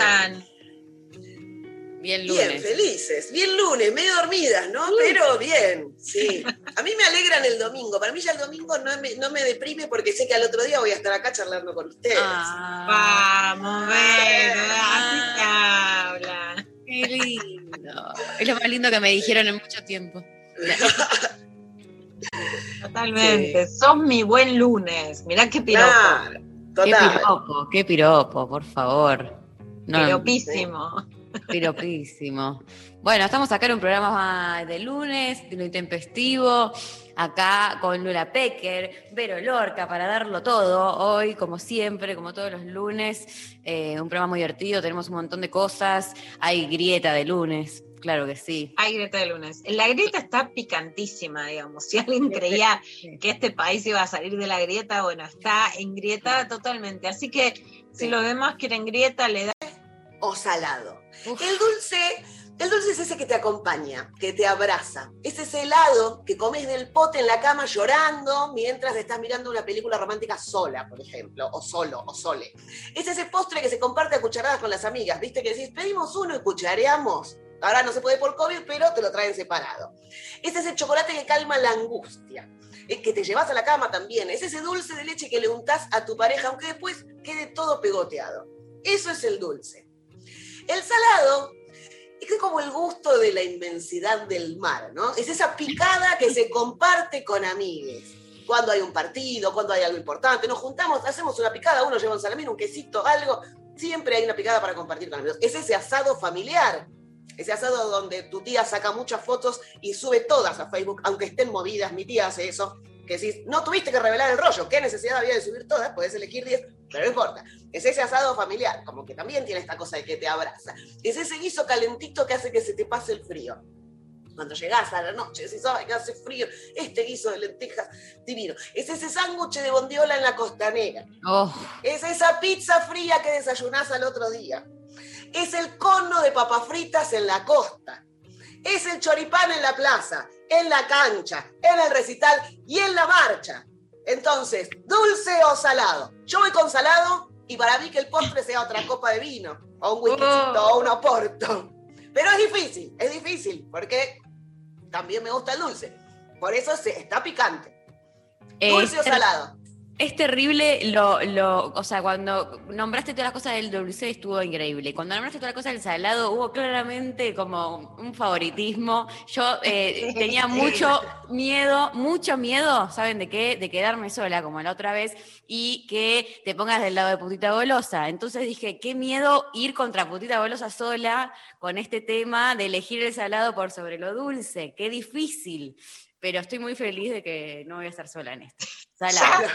están? Bien lunes. Bien, felices. Bien lunes, medio dormidas, ¿no? Pero bien, sí. A mí me alegran el domingo. Para mí ya el domingo no me, no me deprime porque sé que al otro día voy a estar acá charlando con ustedes. Ah, Vamos, ven, así se habla. qué lindo. Es lo más lindo que me dijeron en mucho tiempo. Totalmente. Sos mi buen lunes. Mirá qué piropo. Claro, Qué total. piropo, qué piropo, por favor. No, Piropísimo. Piropísimo. Bueno, estamos acá en un programa de lunes, de lo intempestivo, acá con Lula Pecker, Vero Lorca, para darlo todo hoy, como siempre, como todos los lunes. Eh, un programa muy divertido, tenemos un montón de cosas, hay grieta de lunes, claro que sí. Hay grieta de lunes. La grieta está picantísima, digamos. Si alguien creía que este país iba a salir de la grieta, bueno, está en grieta totalmente. Así que si Sí. los demás quieren grieta, le da. O salado. Uf. El dulce, el dulce es ese que te acompaña, que te abraza. Es ese helado que comes del pote en la cama llorando mientras estás mirando una película romántica sola, por ejemplo, o solo, o sole. Es ese postre que se comparte a cucharadas con las amigas, ¿viste? Que decís, pedimos uno y cuchareamos. Ahora no se puede por COVID, pero te lo traen separado. Es ese chocolate que calma la angustia. Es que te llevas a la cama también. Es ese dulce de leche que le untás a tu pareja, aunque después quede todo pegoteado. Eso es el dulce. El salado es como el gusto de la inmensidad del mar, ¿no? Es esa picada que se comparte con amigues. Cuando hay un partido, cuando hay algo importante, nos juntamos, hacemos una picada, uno lleva un salamín, un quesito, algo, siempre hay una picada para compartir con amigos. Es ese asado familiar, ese asado donde tu tía saca muchas fotos y sube todas a Facebook, aunque estén movidas, mi tía hace eso, que decís, no tuviste que revelar el rollo, ¿qué necesidad había de subir todas? Podés elegir 10, pero no importa. Es ese asado familiar, como que también tiene esta cosa de que te abraza. Es ese guiso calentito que hace que se te pase el frío. Cuando llegás a la noche, decís, ay, que hace frío, este guiso de lentejas, divino. Es ese sándwich de bondiola en la costanera. Oh, Es esa pizza fría que desayunás al otro día. Es el cono de papas fritas en la costa. Es el choripán en la plaza, en la cancha, en el recital y en la marcha. Entonces, dulce o salado. Yo voy con salado y para mí que el postre sea otra copa de vino, o un whiskycito, Oh. o un oporto. Pero es difícil, es difícil, porque también me gusta el dulce. Por eso se, está picante. Dulce o salado. Es terrible lo, lo, o sea, cuando nombraste todas las cosas del dulce estuvo increíble. Cuando nombraste todas las cosas del salado hubo claramente como un favoritismo. Yo eh, tenía mucho miedo, mucho miedo, ¿saben de qué? De quedarme sola como la otra vez y que te pongas del lado de putita golosa. Entonces dije, qué miedo ir contra putita golosa sola con este tema de elegir el salado por sobre lo dulce. Qué difícil. Pero estoy muy feliz de que no voy a estar sola en esto. Salado.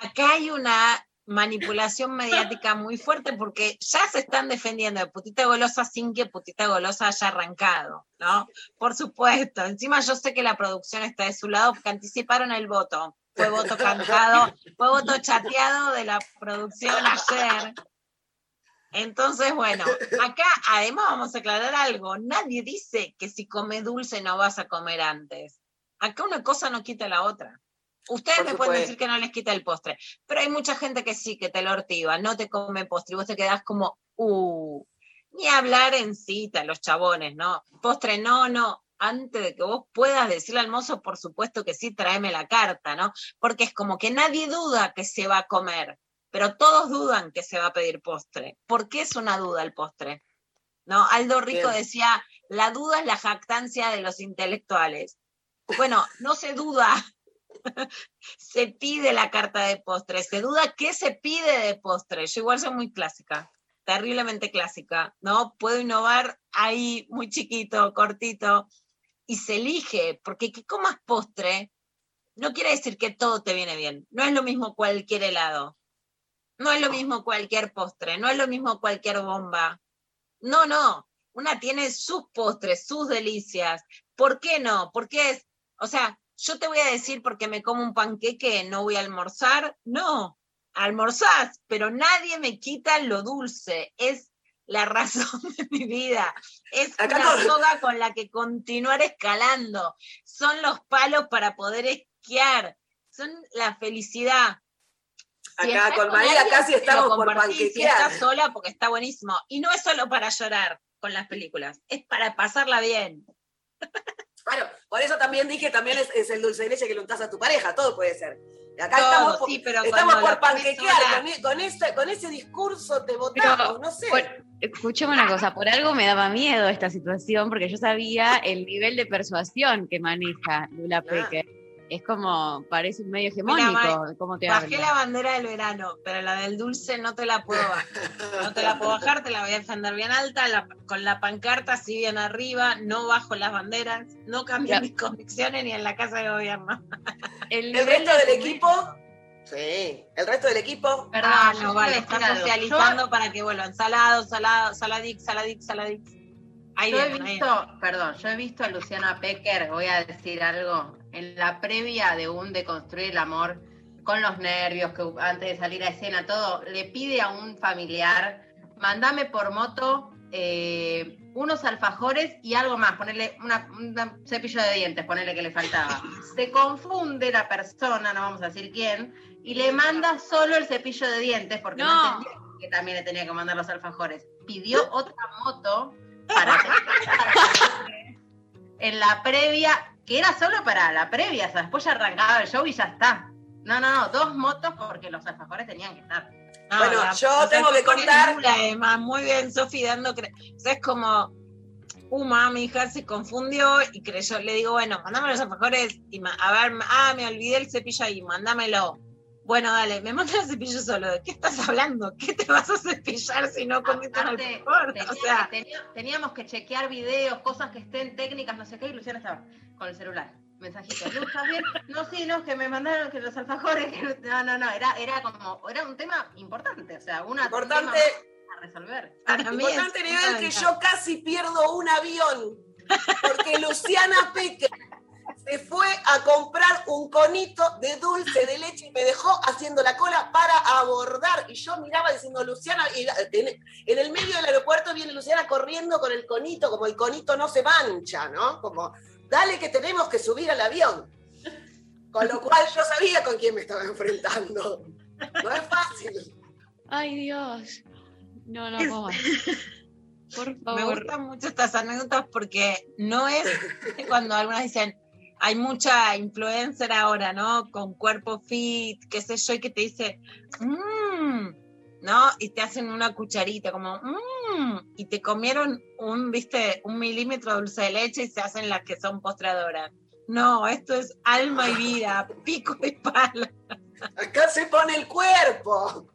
Acá hay una manipulación mediática muy fuerte porque ya se están defendiendo de putita golosa sin que putita golosa haya arrancado, ¿no? Por supuesto. Encima yo sé que la producción está de su lado porque anticiparon el voto. Fue voto cantado, fue voto chateado de la producción ayer. Entonces, bueno, acá además vamos a aclarar algo. Nadie dice que si comes dulce no vas a comer antes. Acá una cosa no quita la otra. Ustedes me pueden decir que no les quita el postre, pero hay mucha gente que sí, que te lo ortiva, no te come postre y vos te quedás como, uh, ni hablar en cita, los chabones, ¿no? Postre, no, no. Antes de que vos puedas decirle al mozo, por supuesto que sí, tráeme la carta, ¿no? Porque es como que nadie duda que se va a comer. pero todos dudan que se va a pedir postre. ¿Por qué es una duda el postre? ¿No? Aldo Rico Bien. decía, la duda es la jactancia de los intelectuales. Bueno, no se duda, se pide la carta de postre, se duda qué se pide de postre. Yo igual soy muy clásica, terriblemente clásica, ¿no? Puedo innovar ahí muy chiquito, cortito, y se elige, porque que comas postre no quiere decir que todo te viene bien. No es lo mismo cualquier helado, no es lo mismo cualquier postre, no es lo mismo cualquier bomba. No, no, una tiene sus postres, sus delicias. ¿Por qué no? Porque es, o sea, yo te voy a decir porque me como un panqueque, no voy a almorzar. No, almorzás, pero nadie me quita lo dulce. Es la razón de mi vida. Es Acá una no- soga con la que continuar escalando. Son los palos para poder esquiar. Son la felicidad. Si Acá con alguien, casi estamos por compartís, Si panquequear. estás sola, porque está buenísimo. Y no es solo para llorar con las películas, es para pasarla bien. Claro, por eso también dije, también es, es el dulce de leche que le untás a tu pareja, todo puede ser. Acá Todo, estamos, por- sí, pero estamos por panquequear, con, e- con ese, con ese discurso te votamos, no sé. Por- escuchame una cosa, por algo me daba miedo esta situación, porque yo sabía el nivel de persuasión que maneja Lula Claro. Peque. Es como, parece un medio Mira, hegemónico, cómo te Bajé la bandera del verano, pero la del dulce no te la puedo bajar. No te la puedo bajar, te la voy a defender bien alta, la- con la pancarta así bien arriba, no bajo las banderas, no cambio Ya. mis convicciones ni en la casa de gobierno. El ¿El nivel resto de- del equipo? Sí, el resto del equipo. Perdón, ah, no, vale, algo. socializando para que vuelvan. Salado, salado, saladix, saladix, saladix. Ahí Yo, he visto, perdón, yo he visto a Luciana Pecker, voy a decir algo, en la previa de un Deconstruir el Amor, con los nervios, que antes de salir a escena, todo, le pide a un familiar, mandame por moto eh, unos alfajores y algo más, ponerle una, un cepillo de dientes, ponerle que le faltaba. Se confunde la persona, no vamos a decir quién, y le manda solo el cepillo de dientes, porque no, No. entendía que también le tenía que mandar los alfajores. Pidió otra moto para en la previa, que era solo para la previa, o sea, después ya arrancaba el show y ya está. No, no, no, dos motos porque los alfajores tenían que estar. No, Bueno, la- yo o sea, tengo que contar- además, muy bien, Sofi, dando. O sea, es como. Uma, mi hija se confundió y creyó. Le digo, bueno, mandame los alfajores. Y a ver, ah, me olvidé el cepillo ahí, mándamelo. Bueno, dale, me manda el cepillo solo. ¿De qué estás hablando? ¿Qué te vas a cepillar si no comiste un alfajor? tenía O sea, tenía- teníamos que chequear videos, cosas que estén técnicas, no sé qué, y Luciana estaba con el celular. Mensajitos, ¿estás bien? No, sí, no, que me mandaron que los alfajores, que no, no, no, era, era como, era un tema importante, o sea, una Importante, a resolver. para mí. es importante nivel que yo casi pierdo un avión. Porque Luciana Peque se fue a comprar un conito de dulce de leche y me dejó haciendo la cola para abordar. Y yo miraba diciendo, Luciana, y en, el medio del aeropuerto viene Luciana corriendo con el conito, como el conito no se mancha, ¿no? Como, dale que tenemos que subir al avión. Con lo cual yo sabía con quién me estaba enfrentando. No es fácil. Ay, Dios. No, no, más. Por Me favor. gustan mucho estas anécdotas porque no es cuando algunas dicen, hay mucha influencer ahora, ¿no? Con cuerpo fit, qué sé yo, y que te dice, mmm, ¿no? Y te hacen una cucharita, como, mmm, y te comieron un, viste, un milímetro de dulce de leche y se hacen las que son postradoras. No, esto es alma y vida, pico y pala. Acá se pone el cuerpo.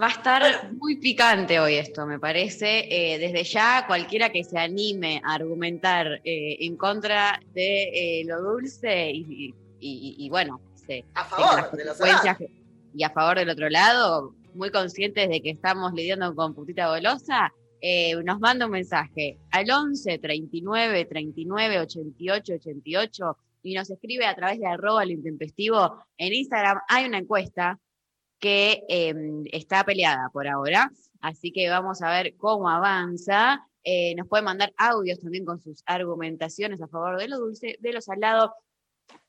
Va a estar muy picante hoy esto, me parece. Eh, desde ya, cualquiera que se anime a argumentar eh, en contra de eh, lo dulce y, y- y- y bueno, se, A favor de consecuencias que- y a favor del otro lado, muy conscientes de que estamos lidiando con putita golosa, nos manda un mensaje al 11 39 39 88 88 y nos escribe a través de arroba lo intempestivo. En Instagram hay una encuesta que eh, está peleada por ahora, así que vamos a ver cómo avanza. Eh, nos puede mandar audios también con sus argumentaciones a favor de lo dulce, de lo salado,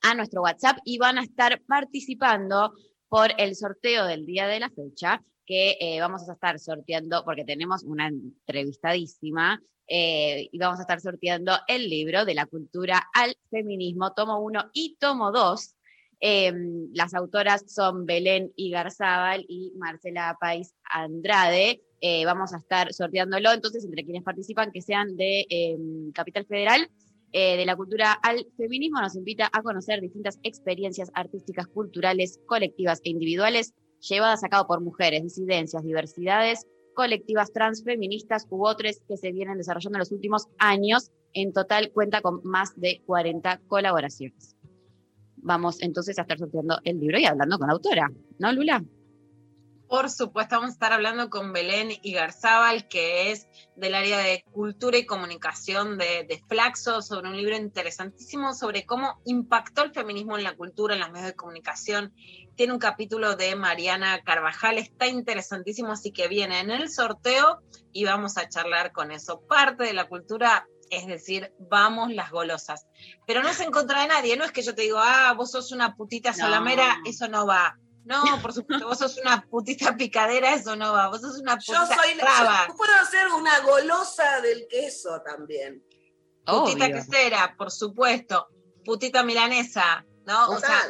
a nuestro WhatsApp y van a estar participando por el sorteo del día de la fecha, que eh, vamos a estar sorteando, porque tenemos una entrevistadísima, eh, y vamos a estar sorteando el libro de la cultura al feminismo, tomo 1 y tomo 2. Eh, las autoras son Belén Igarzábal y Marcela País Andrade. Eh, vamos a estar sorteándolo, entonces, entre quienes participan, que sean de eh, Capital Federal, eh, de la cultura al feminismo, nos invita a conocer distintas experiencias artísticas, culturales, colectivas e individuales llevadas a cabo por mujeres, disidencias, diversidades, colectivas transfeministas u otras que se vienen desarrollando en los últimos años. En total cuenta con más de 40 colaboraciones. Vamos entonces a estar sorteando el libro y hablando con la autora, ¿no, Lula? Por supuesto, vamos a estar hablando con Belén Igarzábal, que es del área de cultura y comunicación de, de, Flaxo, sobre un libro interesantísimo sobre cómo impactó el feminismo en la cultura, en los medios de comunicación. Tiene un capítulo de Mariana Carvajal, está interesantísimo, así que viene en el sorteo y vamos a charlar con eso. Parte de la cultura es decir, vamos las golosas. Pero no es en contra de nadie, no es que yo te digo, ah, vos sos una putita salamera, no. eso no va. No, por supuesto, vos sos una putita picadera, eso no va. Vos sos una putita Yo soy raba. Yo puedo ser una golosa del queso también. Putita quesera, por supuesto. Putita milanesa, ¿no? O sea,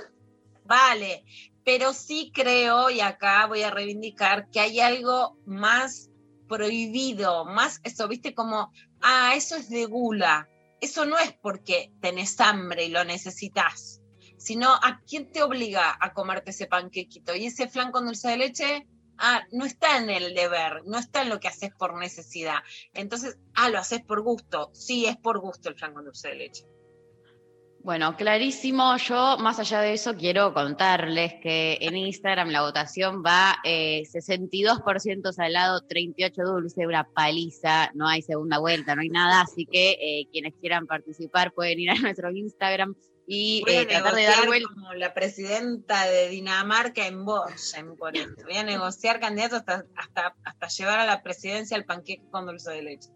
vale. Pero sí creo, y acá voy a reivindicar, que hay algo más prohibido, más eso, viste, como, ah, eso es de gula. Eso no es porque tenés hambre y lo necesitas, sino a quién te obliga a comerte ese panquequito. Y ese flan con dulce de leche, ah, no está en el deber, no está en lo que haces por necesidad. Entonces, ah, lo haces por gusto. Sí, es por gusto el flan con dulce de leche. Bueno, clarísimo. Yo, más allá de eso, quiero contarles que en Instagram la votación va eh, 62% salado, 38 dulce, una paliza, no hay segunda vuelta, no hay nada, así que eh, quienes quieran participar pueden ir a nuestro Instagram y eh, tratar de dar vuelta. como la presidenta de Dinamarca en Borgen por esto. Voy a negociar candidatos hasta, hasta, hasta llevar a la presidencia el panqueque con dulce de leche.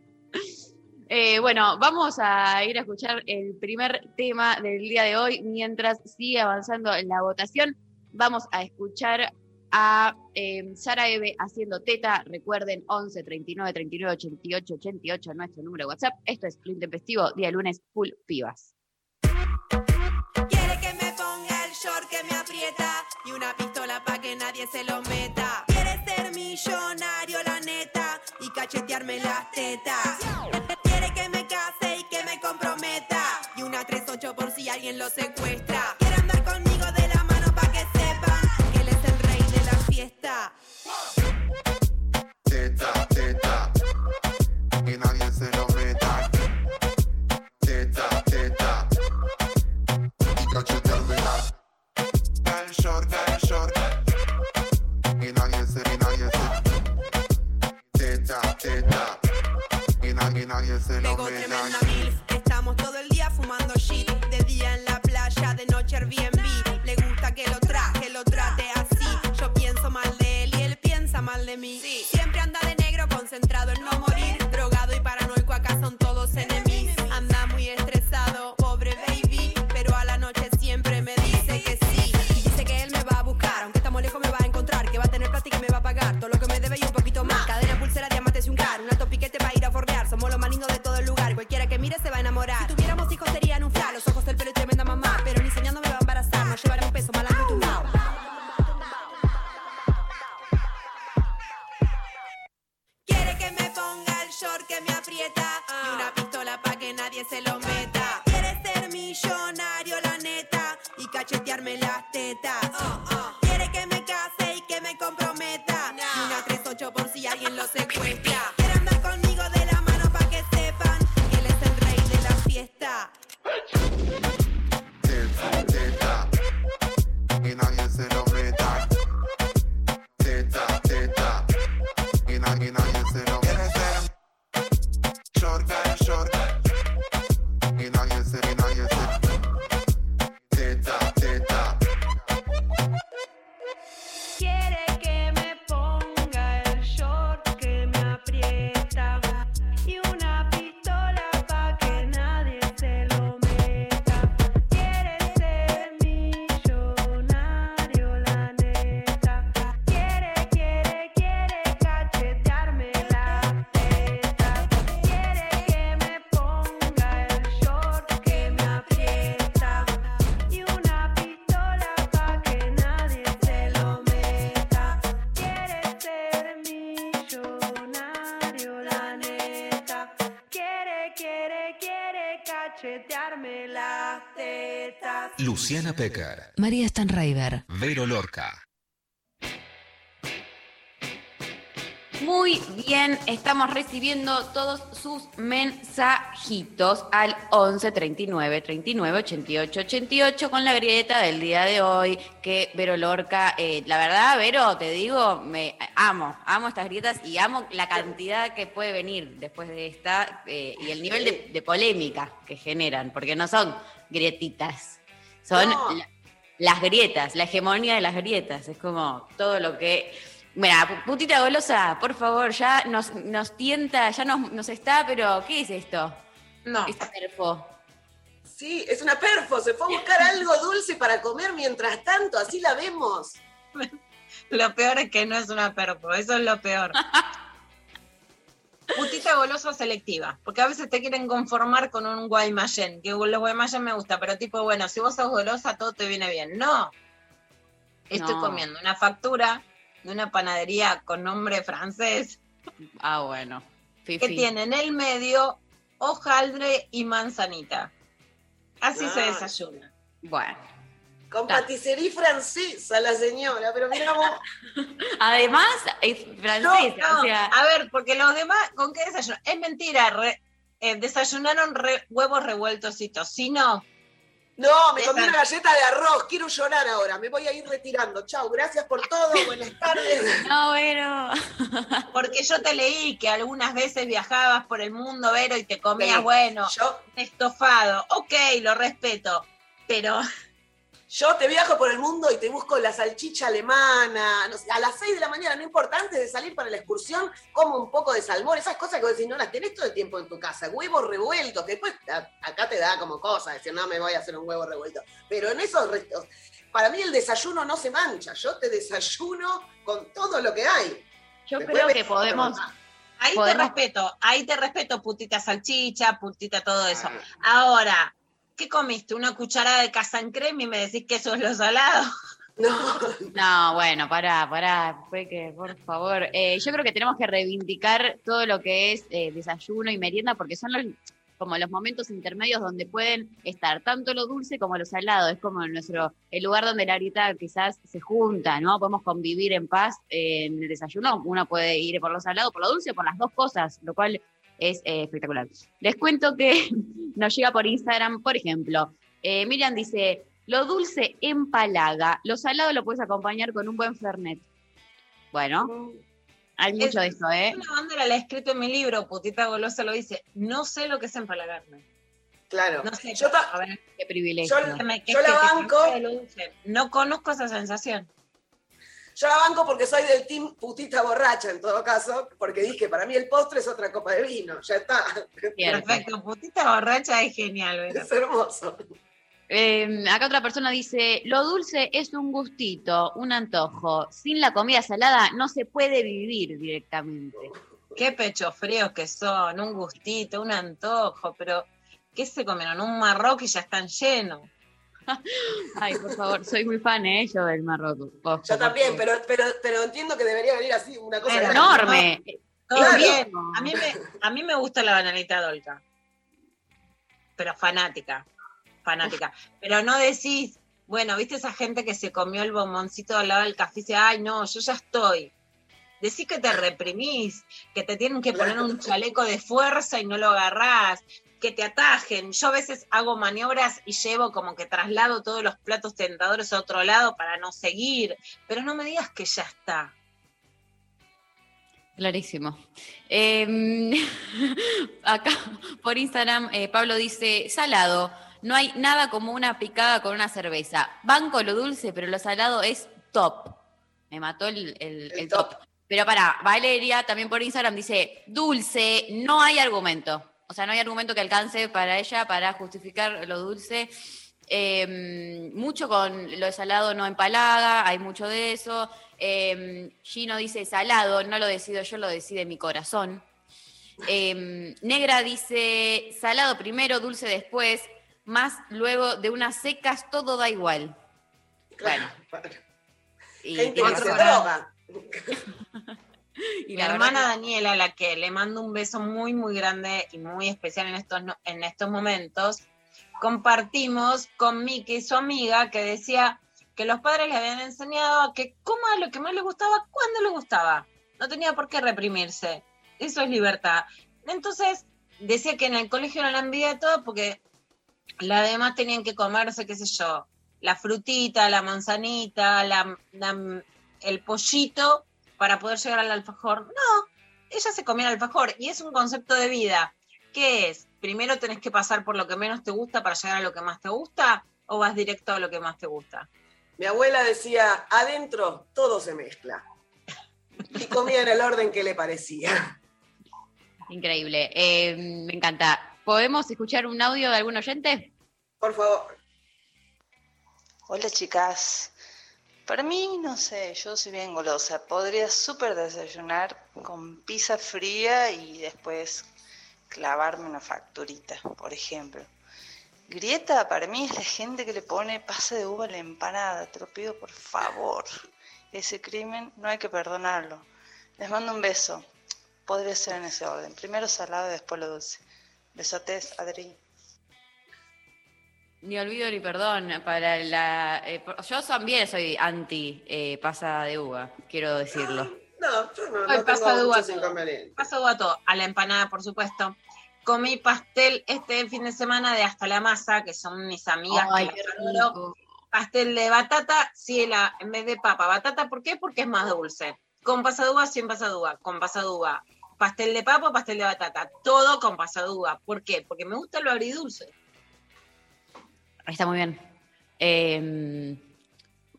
Eh, bueno, vamos a ir a escuchar el primer tema del día de hoy. Mientras sigue avanzando en la votación, vamos a escuchar a eh, Sara Eve haciendo teta. Recuerden, 11 39 39 88 88, nuestro número de WhatsApp. Esto es Lo Intempestivo, día lunes, full pibas. Quiere que me ponga el short que me aprieta y una pistola pa' que nadie se lo meta. Quiere ser millonario, la neta, y cachetearme las tetas. Y que me comprometa y una 38 por si alguien lo secuestra. Nadie, nadie se lo meta. tremenda milf. Estamos todo el día fumando shit. De día en la playa, de noche Airbnb. Le gusta que lo traje, que lo trate así. Yo pienso mal de él y él piensa mal de mí. Siempre se lo meta. Quiere ser millonario, la neta, y cachetearme las tetas. Quiere Luciana Pecker, María Stanraiver. Vero Lorca. Muy bien, estamos recibiendo todos sus mensajitos al 11 39 39 88 88 con la grieta del día de hoy. Que Vero Lorca, eh, la verdad, Vero, te digo, me amo, amo estas grietas y amo la cantidad que puede venir después de esta eh, y el nivel de, de polémica que generan, porque no son grietitas, son No. la- las grietas, la hegemonía de las grietas. Es como todo lo que. Mira, pu- putita golosa, por favor, ya nos, nos tienta, ya nos, nos está, pero ¿qué es esto? No. Este perfo. Sí, es una perfo, se fue a buscar algo dulce para comer mientras tanto, así la vemos. Lo peor es que no es una perpo, eso es lo peor. Putita golosa selectiva, porque a veces te quieren conformar con un Guaymallén, que los Guaymallén me gusta, pero tipo, bueno, si vos sos golosa, todo te viene bien. No. Estoy No. comiendo una factura de una panadería con nombre francés Ah, bueno. que tiene en el medio hojaldre y manzanita. Así se desayuna. Bueno. Con patisserie francesa la señora, pero mira vos. Además, es francesa, No, o sea. a ver, porque los demás, ¿con qué desayunan? Es mentira, re- eh, desayunaron re- huevos revueltos y tocino. No, me comí una galleta de arroz, quiero llorar ahora, me voy a ir retirando. Chau, gracias por todo, buenas tardes. No, pero. Porque yo te leí que algunas veces viajabas por el mundo, Vero, y te comías, Sí. bueno, Yo, estofado. Ok, lo respeto. Pero yo te viajo por el mundo y te busco la salchicha alemana, no sé, a las 6 de la mañana, no importa, antes de salir para la excursión, como un poco de salmón, esas cosas que vos decís, no las tenés todo el tiempo en tu casa, huevos revueltos, que después a- acá te da como cosa, decir, no me voy a hacer un huevo revuelto. Pero en esos restos, para mí el desayuno no se mancha, yo te desayuno con todo lo que hay. Yo Después creo que podemos. ahí Podemos- te respeto, ahí te respeto, putita salchicha, putita todo eso. Ah, Ahora, ¿qué comiste? ¿Una cucharada de casan crema y me decís que eso es lo salado? No, No, bueno, pará, pará, fue que, por favor. Eh, yo creo que tenemos que reivindicar todo lo que es eh, desayuno y merienda, porque son los, como los momentos intermedios donde pueden estar tanto lo dulce como lo salado. Es como nuestro, el lugar donde la grieta quizás se junta, ¿no? Podemos convivir en paz eh, en el desayuno. Uno puede ir por lo salado, por lo dulce, por las dos cosas, lo cual es eh, espectacular. Les cuento que nos llega por Instagram, por ejemplo, eh, Miriam dice, lo dulce empalaga, lo salado lo puedes acompañar con un buen fernet. Bueno, hay mucho de eso, ¿eh? Una bandera la he escrito en mi libro, putita golosa lo dice. No sé lo que es empalagarme. claro. No sé. Yo a ver, Qué privilegio. Yo- que me- que- Yo la banco. que- lo dulce. No conozco esa sensación. Yo la banco porque soy del team putita borracha en todo caso, porque dije, para mí el postre es otra copa de vino, ya está. Perfecto, putita borracha es genial, Vero. Es hermoso. Eh, acá otra persona dice, lo dulce es un gustito, un antojo. Sin la comida salada no se puede vivir directamente. Qué pechos fríos que son, un gustito, un antojo, pero ¿qué se comieron? Un marroquí y ya están llenos. Ay, por favor, soy muy fan, ¿eh? Yo del Marruecos. Ojo, Yo también, pero, pero, pero entiendo que debería venir así, una cosa. Enorme. Todo Claro. bien. A mí, me, a mí me gusta la bananita dolca. Pero fanática. Fanática. Pero no decís, bueno, ¿viste esa gente que se comió el bomboncito al lado del café y dice, ay, no, yo ya estoy? Decís que te reprimís, que te tienen que poner un chaleco de fuerza y no lo agarrás, que te atajen. Yo a veces hago maniobras y llevo como que traslado todos los platos tentadores a otro lado para no seguir, pero no me digas que ya está. Clarísimo. Eh, acá por Instagram, eh, Pablo dice, salado, no hay nada como una picada con una cerveza. Banco lo dulce, pero lo salado es top. Me mató el, el- El el top. top. Pero para, Valeria también por Instagram dice, dulce, no hay argumento. O sea, no hay argumento que alcance para ella para justificar lo dulce. Eh, mucho con lo de salado no empalaga, hay mucho de eso. Eh, Gino dice salado, no lo decido yo, lo decide mi corazón. Eh, Negra dice salado primero, dulce después, más luego de unas secas todo da igual. Gente que se droga. Y la hermana Daniela, a la que le mando un beso muy, muy grande y muy especial en estos, en estos momentos, compartimos con Miki su amiga que decía que los padres le habían enseñado a que coma lo que más le gustaba cuando le gustaba. No tenía por qué reprimirse. Eso es libertad. Entonces, decía que en el colegio no la envidia de todo porque las demás tenían que comerse, qué sé yo, la frutita, la manzanita, la- la- el pollito para poder llegar al alfajor. No, ella se comía el alfajor y es un concepto de vida. ¿Qué es? Primero tenés que pasar por lo que menos te gusta para llegar a lo que más te gusta o vas directo a lo que más te gusta. Mi abuela decía, adentro todo se mezcla. Y comía en el orden que le parecía. Increíble. Eh, me encanta. ¿Podemos escuchar un audio de algún oyente? Por favor. Hola chicas. Para mí, no sé, yo soy bien golosa. Podría súper desayunar con pizza fría y después clavarme una facturita, por ejemplo. Grieta para mí es la gente que le pone pasa de uva a la empanada. Te lo pido por favor. Ese crimen no hay que perdonarlo. Les mando un beso. Podría ser en ese orden. Primero salado y después lo dulce. Besotes, Adri. Ni olvido ni perdón para la. eh, yo también soy anti eh, pasa de uva, quiero decirlo. No, yo no, Ay, no pasa tengo de uva todo. inconvenientes. Paso gato a la empanada, por supuesto. Comí pastel este fin de semana de Hasta la Masa, que son mis amigas. Ay, qué. Pastel de batata, ciela, en vez de papa. Batata, ¿por qué? Porque es más dulce. Con pasadúa, sin pasadúa. Con pasadúa. Pastel de papa, pastel de batata. Todo con pasadúa. ¿Por qué? Porque me gusta lo agridulce. Está muy bien. Eh,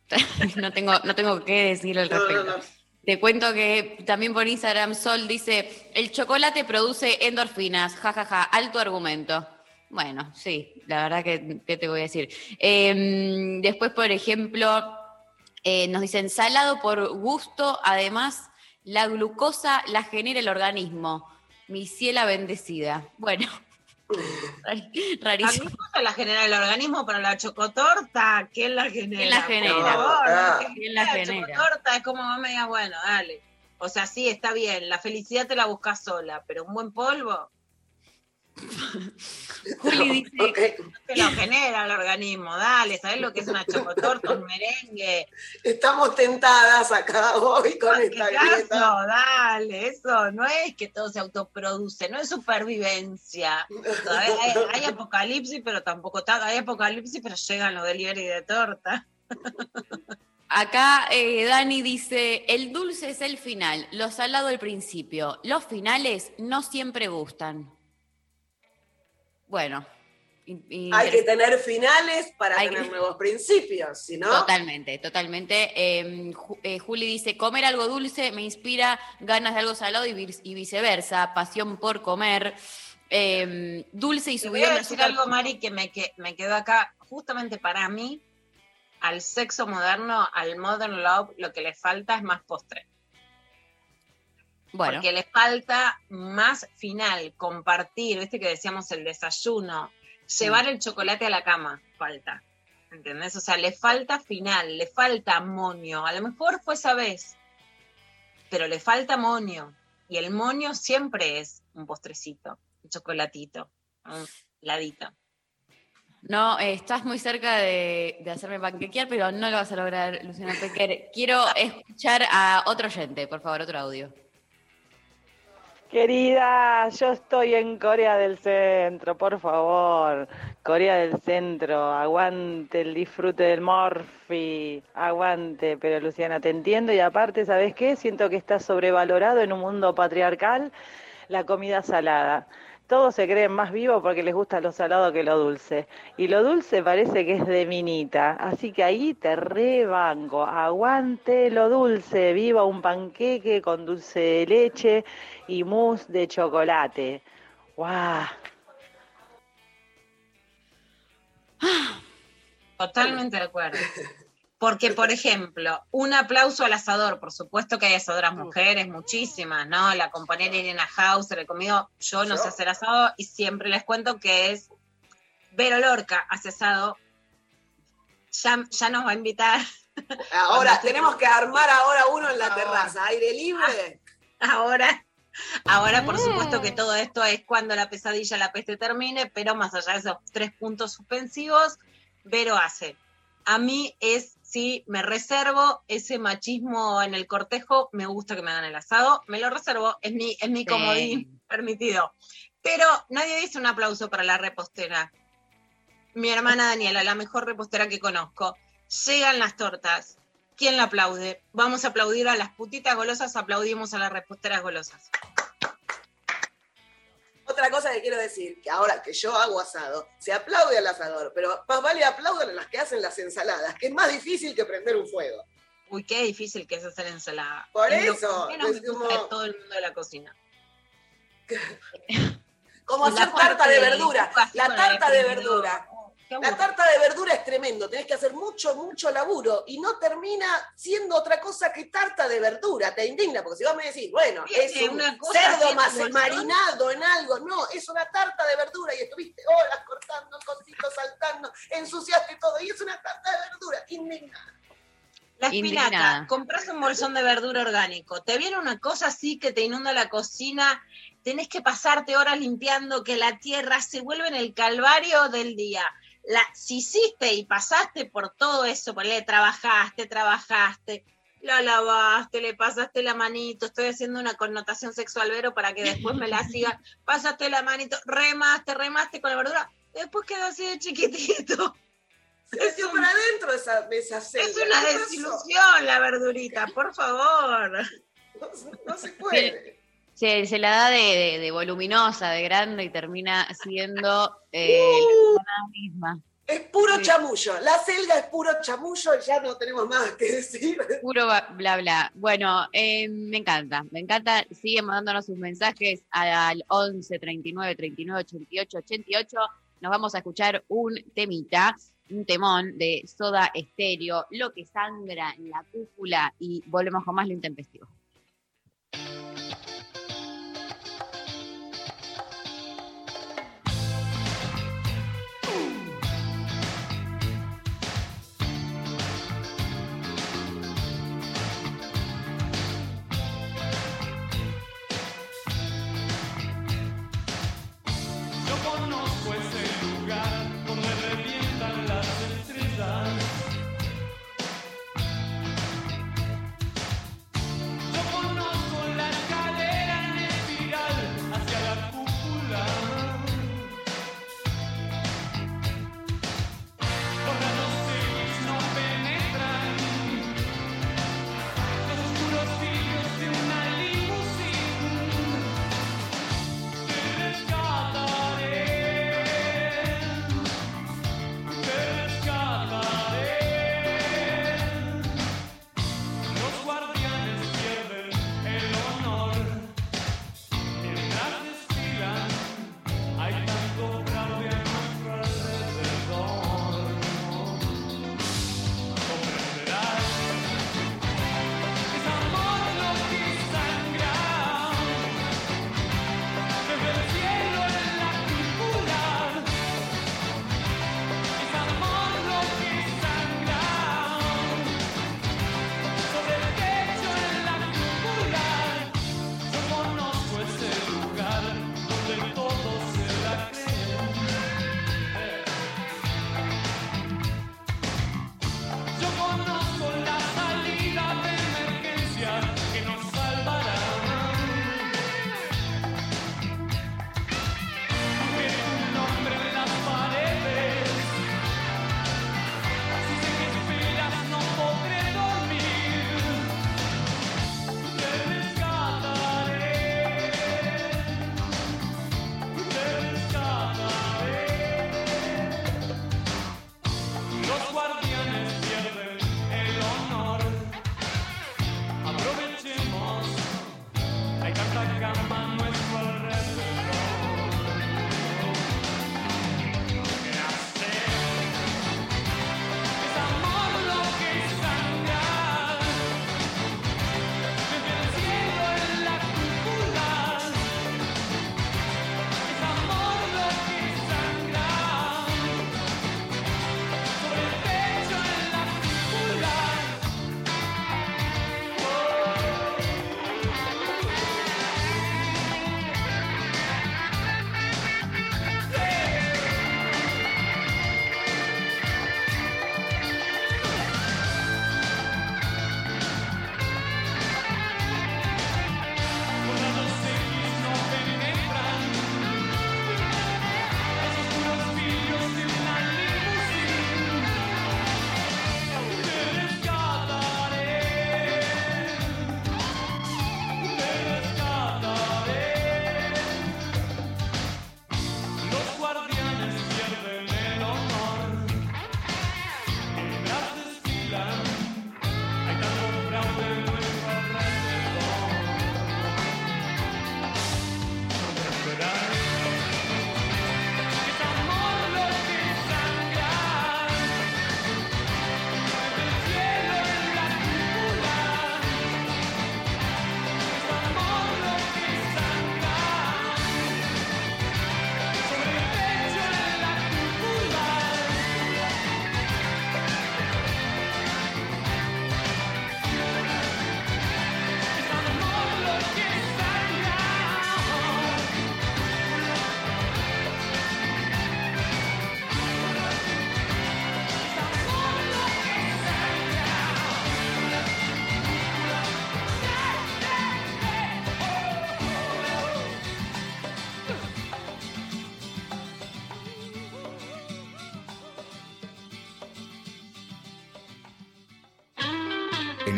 no, tengo, no tengo qué decir al No, no, respecto. no. Te cuento que también por Instagram Sol dice, el chocolate produce endorfinas, jajaja, alto argumento. Bueno, sí, la verdad que ¿qué te voy a decir. Eh, después, por ejemplo, eh, nos dicen, salado por gusto, además, la glucosa la genera el organismo. Mi ciela bendecida. Bueno, rarísimo. glucosa la genera el organismo, pero la chocotorta, ¿quién la genera? ¿Quién la Por genera? favor, Ah. ¿quién ¿Quién la genera? chocotorta es como me digas, bueno, dale. O sea, sí, está bien, la felicidad te la buscas sola, pero un buen polvo Juli dice, Ok, te lo genera el organismo, dale, ¿sabes lo que es una chocotorta, un merengue? Estamos tentadas acá hoy con ¿Qué esta caso? grieta. Dale, eso no es que todo se autoproduce, no es supervivencia. Hay, hay apocalipsis, pero tampoco ta- hay apocalipsis, pero llegan los delivery de torta. Acá eh, Dani dice, el dulce es el final, lo salado el principio. Los finales no siempre gustan. Bueno. Hay que tener finales para Hay tener que- nuevos principios, si no, Totalmente, totalmente. Eh, Ju- eh, Juli dice, comer algo dulce me inspira ganas de algo salado y, vic- y viceversa, pasión por comer. Eh, dulce y Te voy a de decir algo, Mari, que me, que me quedó acá. Justamente para mí, al sexo moderno, al modern love, lo que le falta es más postre. Bueno, Porque le falta más final, compartir, viste que decíamos el desayuno, llevar el chocolate a la cama, falta. ¿Entendés? O sea, le falta final, le falta monio. A lo mejor fue esa vez, pero le falta monio. Y el monio siempre es un postrecito, un chocolatito, un ladito. no, eh, estás muy cerca de, de hacerme panquequear, pero no lo vas a lograr, Luciana Pecker. Quiero escuchar a otro oyente, por favor, otro audio. Querida, yo estoy en Corea del Centro, por favor. Corea del Centro, aguante el disfrute del morfi, aguante. Pero Luciana, te entiendo y aparte, ¿sabes qué? Siento que está sobrevalorado en un mundo patriarcal la comida salada. Todos se creen más vivos porque les gusta lo salado que lo dulce. Y lo dulce parece que es de minita. Así que ahí te rebanco. Aguante lo dulce. Viva un panqueque con dulce de leche y mousse de chocolate. ¡Guau! Totalmente de acuerdo. Porque, por ejemplo, un aplauso al asador, por supuesto que hay asadoras mujeres, muchísimas, ¿no? La compañera Irena Hauser, comido, yo no sé hacer asado y siempre les cuento que es Vero Lorca, hace asado. Ya, ya nos va a invitar ahora tenemos que armar ahora uno en la terraza, aire libre. ahora. Ahora, por supuesto que todo esto es cuando la pesadilla, la peste termine, pero más allá de esos tres puntos suspensivos, Vero hace. A mí es, sí, me reservo ese machismo en el cortejo, me gusta que me hagan el asado, me lo reservo, es mi, es mi Sí. comodín permitido. Pero nadie dice un aplauso para la repostera. Mi hermana Daniela, la mejor repostera que conozco. Llegan las tortas. ¿Quién la aplaude? Vamos a aplaudir a las putitas golosas, aplaudimos a las reposteras golosas. Otra cosa que quiero decir, que ahora que yo hago asado, se aplaude al asador, pero más vale aplaudan a las que hacen las ensaladas, que es más difícil que prender un fuego. Uy, qué difícil que es hacer ensalada. Por Es eso, menos es me gusta como- de todo el mundo de la cocina. Como hacer tarta de verdura. La tarta de verdura. La tarta de verdura es tremendo, tenés que hacer mucho, mucho laburo y no termina siendo otra cosa que tarta de verdura, te indigna, porque si vos me decís, bueno, es un una cosa cerdo más marinado en algo, no, es una tarta de verdura y estuviste horas cortando cositos, saltando, ensuciaste todo y es una tarta de verdura, indigna. La espinaca, Indignada. compras un bolsón de verdura orgánico, te viene una cosa así que te inunda la cocina, tenés que pasarte horas limpiando, que la tierra se vuelve en el calvario del día. La, si hiciste y pasaste por todo eso, ponele, trabajaste, trabajaste, la lavaste, le pasaste la manito, estoy haciendo una connotación sexual, Vero, para que después me la siga, pasaste la manito, remaste, remaste con la verdura, después quedó así de chiquitito. Se metió para adentro esa, esa Es selga. una desilusión la verdurita, por favor. No, no se puede. Se, se la da de, de- de voluminosa, de grande y termina siendo eh, Uh. la empanada misma. Es puro Sí. chamullo. La selga es puro chamullo y ya no tenemos más que decir. Puro bla bla. Bueno, eh, me encanta, me encanta. Siguen mandándonos sus mensajes al 11 39 39 88 88. Nos vamos a escuchar un temita, un temón de Soda Estéreo, Lo que sangra en la cúpula y volvemos con más lo intempestivo.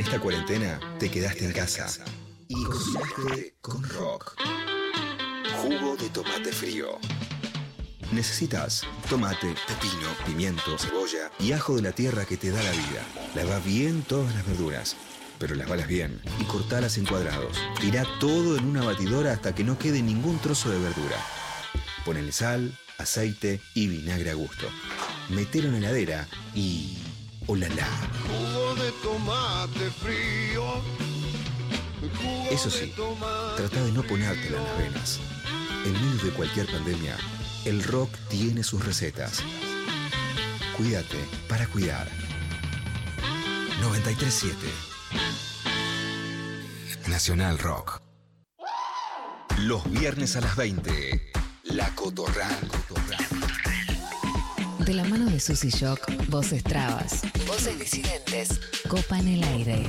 Esta cuarentena te quedaste en casa y cocinaste con rock. Jugo de tomate frío. Necesitas tomate, pepino, pimiento, cebolla y ajo de la tierra que te da la vida. Lava bien todas las verduras, pero las balas bien y cortalas en cuadrados. Tira todo en una batidora hasta que no quede ningún trozo de verdura. Ponele sal, aceite y vinagre a gusto. Metelo en la heladera y... ¡Olala! Jugo de tomate frío. Jugo Eso sí, trata de no ponértela en las venas. En medio de cualquier pandemia, el rock tiene sus recetas. Cuídate para cuidar. 937 Nacional Rock. Los viernes a las 20. La Cotorral. De la mano de Susy Shock, voces trabas, voces disidentes, copan el aire.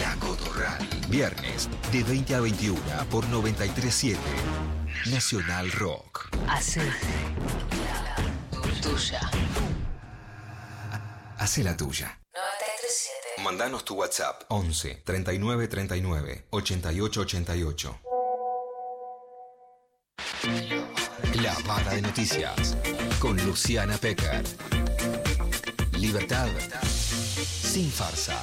La Cotorral. Viernes de 20 a 21 por 937 Nacional Rock. Hace tuya. Hace la tuya. 937. Mandanos tu WhatsApp 11 39 39 88 88. La Vara de Noticias con Luciana Pecker. Libertad sin farsa.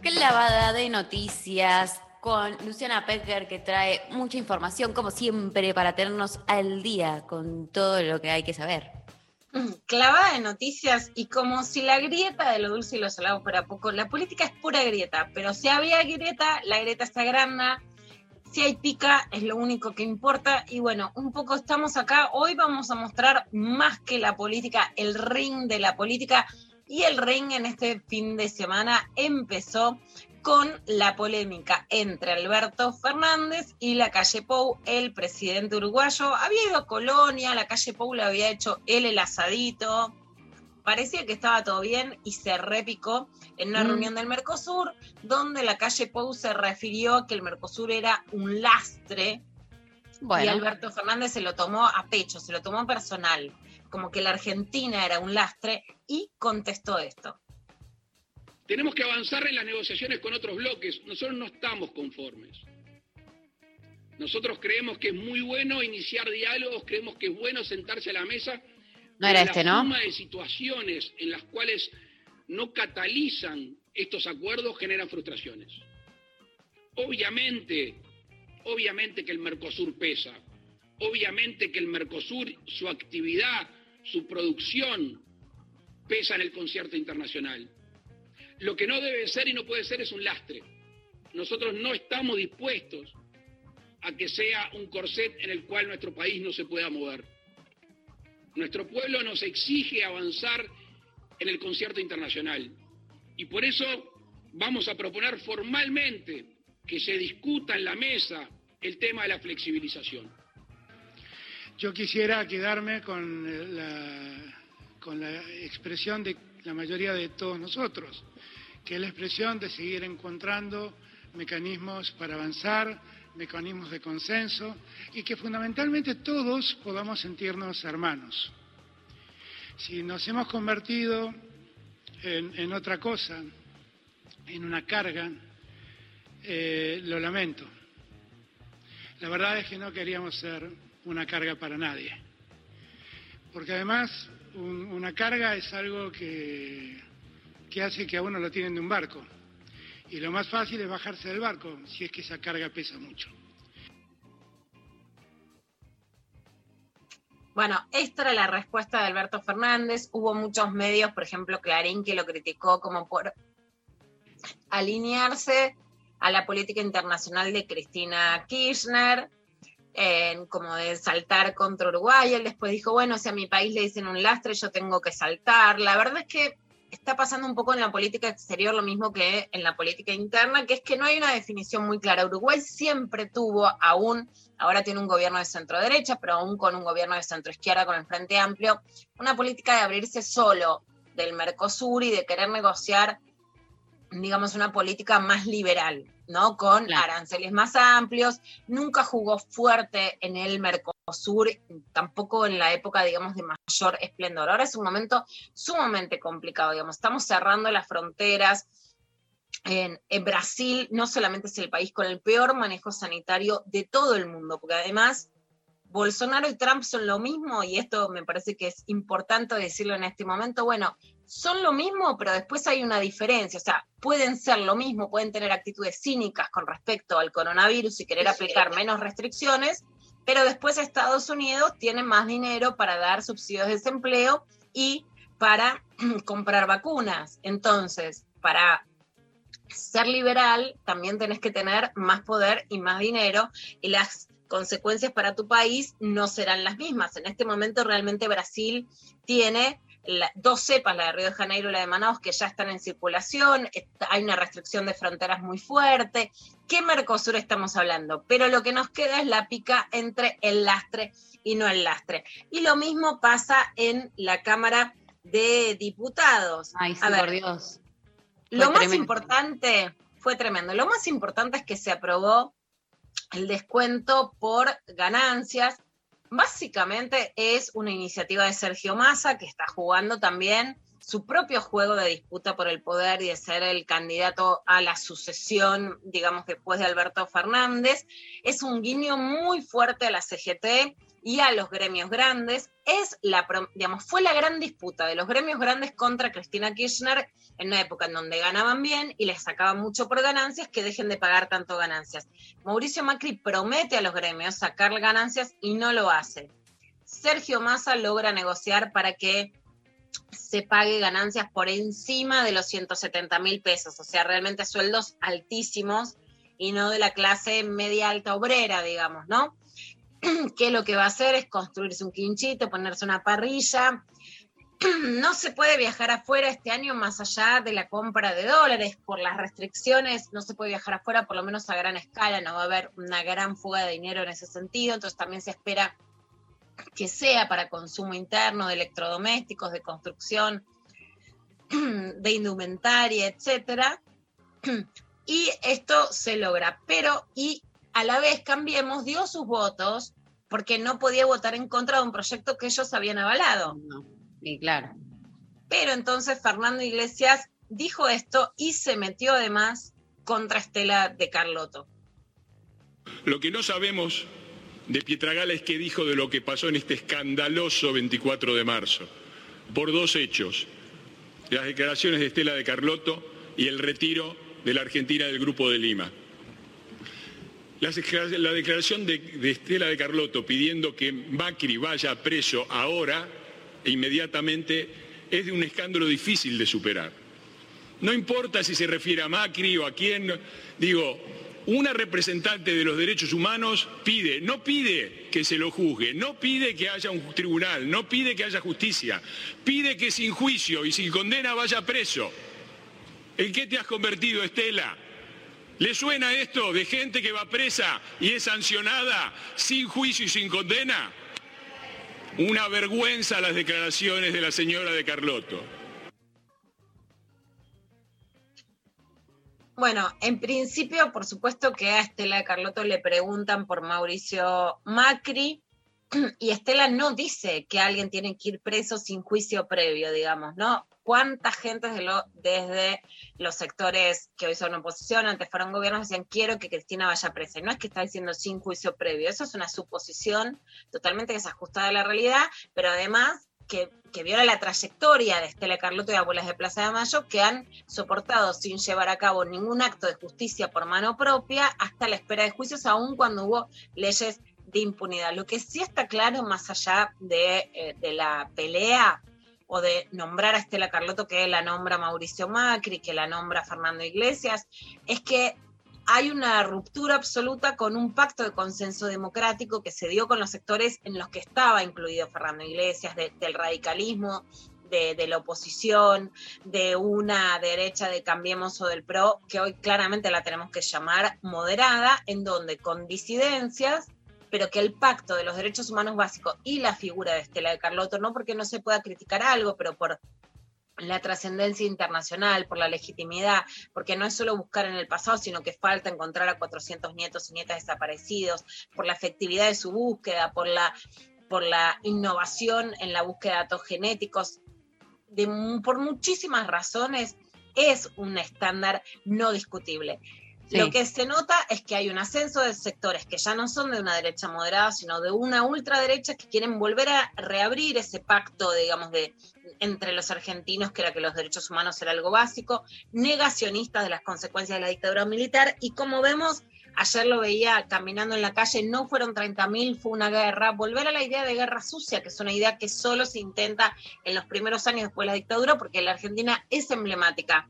Clavada de noticias con Luciana Pecker que trae mucha información como siempre para tenernos al día con todo lo que hay que saber. Clavada de noticias y como si la grieta de lo dulce y lo salado fuera poco, la política es pura grieta, pero si había grieta, la grieta está grande, si hay pica es lo único que importa y bueno, un poco estamos acá, hoy vamos a mostrar más que la política, el ring de la política y el ring en este fin de semana empezó con la polémica entre Alberto Fernández y la calle Pou, el presidente uruguayo. Había ido a Colonia, la calle Pou le había hecho él el asadito. Parecía que estaba todo bien y se repicó en una Mm. reunión del Mercosur, donde la calle Pou se refirió a que el Mercosur era un lastre y Alberto Fernández se lo tomó a pecho, se lo tomó personal, como que la Argentina era un lastre y contestó esto. Tenemos que avanzar en las negociaciones con otros bloques. Nosotros no estamos conformes. Nosotros creemos que es muy bueno iniciar diálogos, creemos que es bueno sentarse a la mesa. No era este, la ¿no? suma de situaciones en las cuales no catalizan estos acuerdos generan frustraciones. Obviamente, obviamente que el Mercosur pesa. Obviamente que el Mercosur, su actividad, su producción, pesa en el concierto internacional. Lo que no debe ser y no puede ser es un lastre. Nosotros no estamos dispuestos a que sea un corset en el cual nuestro país no se pueda mover. Nuestro pueblo nos exige avanzar en el concierto internacional. Y por eso vamos a proponer formalmente que se discuta en la mesa el tema de la flexibilización. Yo quisiera quedarme con la, con la expresión de la mayoría de todos nosotros, que es la expresión de seguir encontrando mecanismos para avanzar, mecanismos de consenso y que fundamentalmente todos podamos sentirnos hermanos. Si nos hemos convertido en, otra cosa, en una carga, eh, lo lamento. La verdad es que no queríamos ser una carga para nadie. Porque además un- una carga es algo que, que hace que a uno lo tienen de un barco. Y lo más fácil es bajarse del barco, si es que esa carga pesa mucho. Bueno, esta era la respuesta de Alberto Fernández. Hubo muchos medios, por ejemplo, Clarín, que lo criticó como por alinearse a la política internacional de Cristina Kirchner, en como de saltar contra Uruguay. Él después dijo, bueno, si a mi país le dicen un lastre, yo tengo que saltar. La verdad es que está pasando un poco en la política exterior lo mismo que en la política interna, que es que no hay una definición muy clara. Uruguay siempre tuvo aún, ahora tiene un gobierno de centro derecha, pero aún con un gobierno de centro izquierda con el Frente Amplio, una política de abrirse solo del Mercosur y de querer negociar digamos, una política más liberal, ¿no? Con Claro. aranceles más amplios, nunca jugó fuerte en el Mercosur, tampoco en la época, digamos, de mayor esplendor. Ahora es un momento sumamente complicado, digamos, estamos cerrando las fronteras. En, en Brasil no solamente es el país con el peor manejo sanitario de todo el mundo, porque además Bolsonaro y Trump son lo mismo, y esto me parece que es importante decirlo en este momento, bueno, son lo mismo, pero después hay una diferencia, o sea, pueden ser lo mismo, pueden tener actitudes cínicas con respecto al coronavirus y querer aplicar menos restricciones, pero después Estados Unidos tiene más dinero para dar subsidios de desempleo y para comprar vacunas. Entonces, para ser liberal también tenés que tener más poder y más dinero y las consecuencias para tu país no serán las mismas. En este momento realmente Brasil tiene la- dos cepas, la de Río de Janeiro y la de Manaus, que ya están en circulación, hay una restricción de fronteras muy fuerte. ¿Qué Mercosur estamos hablando? Pero lo que nos queda es la pica entre el lastre y no el lastre. Y lo mismo pasa en la Cámara de Diputados. Ay, sí, A ver, por Dios. lo más importante fue tremendo. Lo más importante es que se aprobó el descuento por ganancias. Básicamente es una iniciativa de Sergio Massa que está jugando también su propio juego de disputa por el poder y de ser el candidato a la sucesión, digamos, después de Alberto Fernández. Es un guiño muy fuerte a la CGT y a los gremios grandes. Es la, digamos, fue la gran disputa de los gremios grandes contra Cristina Kirchner en una época en donde ganaban bien y les sacaban mucho por ganancias, que dejen de pagar tanto ganancias. Mauricio Macri promete a los gremios sacarle ganancias y no lo hace. Sergio Massa logra negociar para que se pague ganancias por encima de los 170 mil pesos, o sea, realmente sueldos altísimos y no de la clase media alta obrera, digamos, ¿no? que lo que va a hacer es construirse un quinchito, ponerse una parrilla. No se puede viajar afuera este año más allá de la compra de dólares por las restricciones, no se puede viajar afuera por lo menos a gran escala, no va a haber una gran fuga de dinero en ese sentido, entonces también se espera que sea para consumo interno de electrodomésticos, de construcción, de indumentaria, etcétera. Y esto se logra, pero y a la vez Cambiemos dio sus votos porque no podía votar en contra de un proyecto que ellos habían avalado. Y claro. Pero entonces Fernando Iglesias dijo esto y se metió además contra Estela de Carlotto. Lo que no sabemos de Pietragala es qué dijo de lo que pasó en este escandaloso 24 de marzo, por dos hechos, las declaraciones de Estela de Carlotto y el retiro de la Argentina del Grupo de Lima. La declaración de, de Estela de Carlotto pidiendo que Macri vaya preso ahora e inmediatamente es de un escándalo difícil de superar. No importa si se refiere a Macri o a quién, digo, una representante de los derechos humanos pide, no pide que se lo juzgue, no pide que haya un tribunal, no pide que haya justicia, pide que sin juicio y sin condena vaya preso. ¿En qué te has convertido, Estela? ¿Le suena esto de gente que va presa y es sancionada sin juicio y sin condena? Una vergüenza las declaraciones de la señora de Carlotto. Bueno, en principio, por supuesto que a Estela de Carlotto le preguntan por Mauricio Macri y Estela no dice que alguien tiene que ir preso sin juicio previo, digamos, ¿no? ¿Cuánta gente desde, lo- desde los sectores que hoy son oposición, antes fueron gobiernos, decían quiero que Cristina vaya presa? Y no es que está diciendo sin juicio previo, eso es una suposición totalmente desajustada de la realidad, pero además que, viola la trayectoria de Estela Carlotto y Abuelas de Plaza de Mayo, que han soportado sin llevar a cabo ningún acto de justicia por mano propia hasta la espera de juicios, aun cuando hubo leyes de impunidad. Lo que sí está claro, más allá de, eh, de la pelea o de nombrar a Estela Carlotto, que la nombra Mauricio Macri, que la nombra Fernando Iglesias, es que hay una ruptura absoluta con un pacto de consenso democrático que se dio con los sectores en los que estaba incluido Fernando Iglesias, de- del radicalismo, de la oposición, de una derecha de Cambiemos o del PRO, que hoy claramente la tenemos que llamar moderada, en donde con disidencias, pero que el pacto de los derechos humanos básicos y la figura de Estela de Carlotto, no porque no se pueda criticar algo, pero por la trascendencia internacional, por la legitimidad, porque no es solo buscar en el pasado, sino que falta encontrar a 400 nietos y nietas desaparecidos, por la efectividad de su búsqueda, por la, por la innovación en la búsqueda de datos genéticos, de por muchísimas razones, es un estándar no discutible. Sí. Lo que se nota es que hay un ascenso de sectores que ya no son de una derecha moderada, sino de una ultraderecha que quieren volver a reabrir ese pacto, digamos, de entre los argentinos, que era que los derechos humanos era algo básico, negacionistas de las consecuencias de la dictadura militar, y como vemos, ayer lo veía caminando en la calle, no fueron 30.000, fue una guerra, volver a la idea de guerra sucia, que es una idea que solo se intenta en los primeros años después de la dictadura, porque la Argentina es emblemática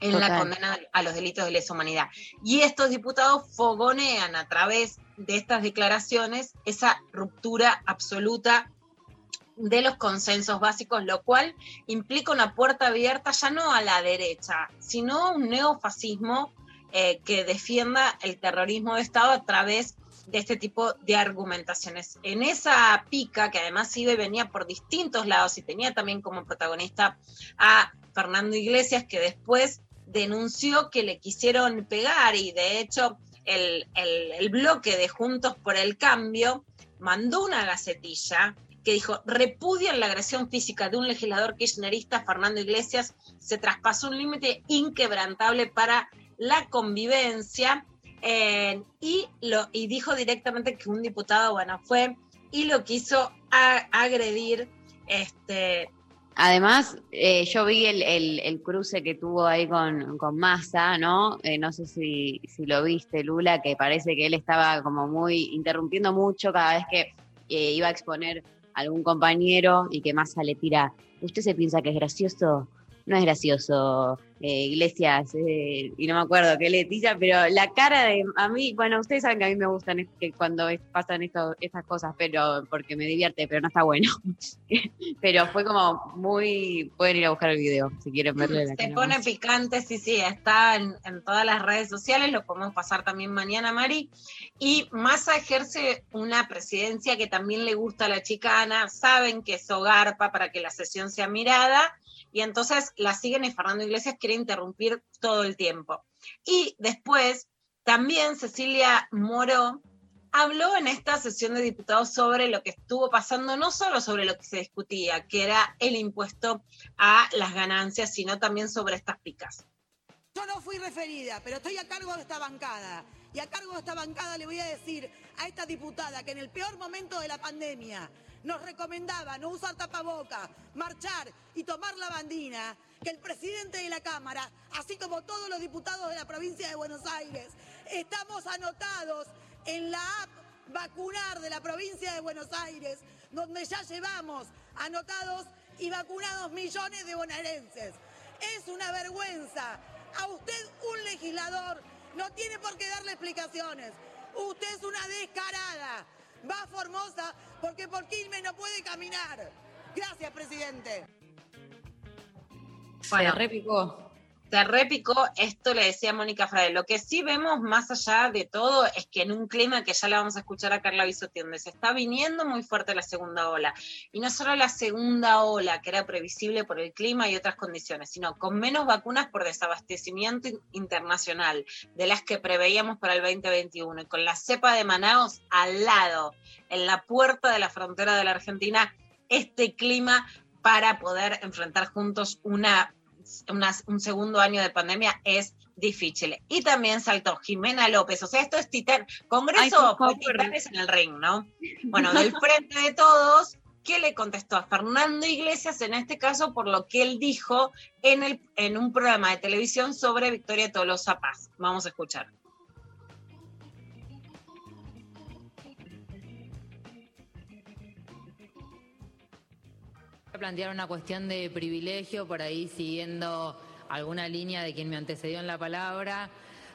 en la condena a los delitos de lesa humanidad. Y estos diputados fogonean a través de estas declaraciones esa ruptura absoluta de los consensos básicos, lo cual implica una puerta abierta ya no a la derecha, sino a un neofascismo eh, que defienda el terrorismo de Estado a través de este tipo de argumentaciones. En esa pica, que además iba y venía por distintos lados y tenía también como protagonista a Fernando Iglesias, que después denunció que le quisieron pegar y de hecho el, el- bloque de Juntos por el Cambio mandó una gacetilla que dijo, repudian la agresión física de un legislador kirchnerista, Fernando Iglesias, se traspasó un límite inquebrantable para la convivencia eh, y, lo, y dijo directamente que un diputado, bueno, fue y lo quiso agredir, este, Además, eh, yo vi el, el- cruce que tuvo ahí con, con Massa, ¿no? Eh, no sé si, si lo viste, Lula, que parece que él estaba como muy interrumpiendo mucho cada vez que eh, iba a exponer algún compañero y que Massa le tira, ¿usted se piensa que es gracioso? No es gracioso, eh, Iglesias, eh, y no me acuerdo qué le tira, pero la cara de a mí, bueno, ustedes saben que a mí me gustan es- que cuando es- pasan esto, estas cosas, pero porque me divierte, pero no está bueno. pero fue como muy, pueden ir a buscar el video si quieren verle la Se pone picante, sí, sí, está en, en todas las redes sociales, lo podemos pasar también mañana, Mari. Y Massa ejerce una presidencia que también le gusta a la chicana, saben que es hogarpa para que la sesión sea mirada, y entonces la siguen y Fernando Iglesias quiere interrumpir todo el tiempo. Y después, también Cecilia Moró habló en esta sesión de diputados sobre lo que estuvo pasando, no solo sobre lo que se discutía, que era el impuesto a las ganancias, sino también sobre estas picas. Yo no fui referida, pero estoy a cargo de esta bancada. Y a cargo de esta bancada le voy a decir a esta diputada que en el peor momento de la pandemia nos recomendaba no usar tapaboca, marchar y tomar la bandina, que el presidente de la Cámara, así como todos los diputados de la provincia de Buenos Aires, estamos anotados en la app Vacunar de la provincia de Buenos Aires, donde ya llevamos anotados y vacunados millones de bonaerenses. Es una vergüenza. A usted, un legislador, no tiene por qué darle explicaciones. Usted es una descarada. Va a Formosa porque por Quilmes no puede caminar. Gracias, presidente. Bueno, repicó. Se repicó, esto le decía Mónica Frade. Lo que sí vemos más allá de todo es que en un clima que ya la vamos a escuchar a Carla Bisotti, donde se está viniendo muy fuerte la segunda ola. Y no solo la segunda ola, que era previsible por el clima y otras condiciones, sino con menos vacunas por desabastecimiento in- internacional de las que preveíamos para el 2021. Y con la cepa de Manaos al lado, en la puerta de la frontera de la Argentina, este clima para poder enfrentar juntos una una- un segundo año de pandemia es difícil. Y también saltó Jimena López, o sea, esto es titán, Ay, Congreso favor. titanes en el ring, ¿no? Bueno, del frente de todos, ¿qué le contestó a Fernando Iglesias en este caso por lo que él dijo en, el, en un programa de televisión sobre Victoria Tolosa Paz? Vamos a escuchar. A plantear una cuestión de privilegio, por ahí siguiendo alguna línea de quien me antecedió en la palabra,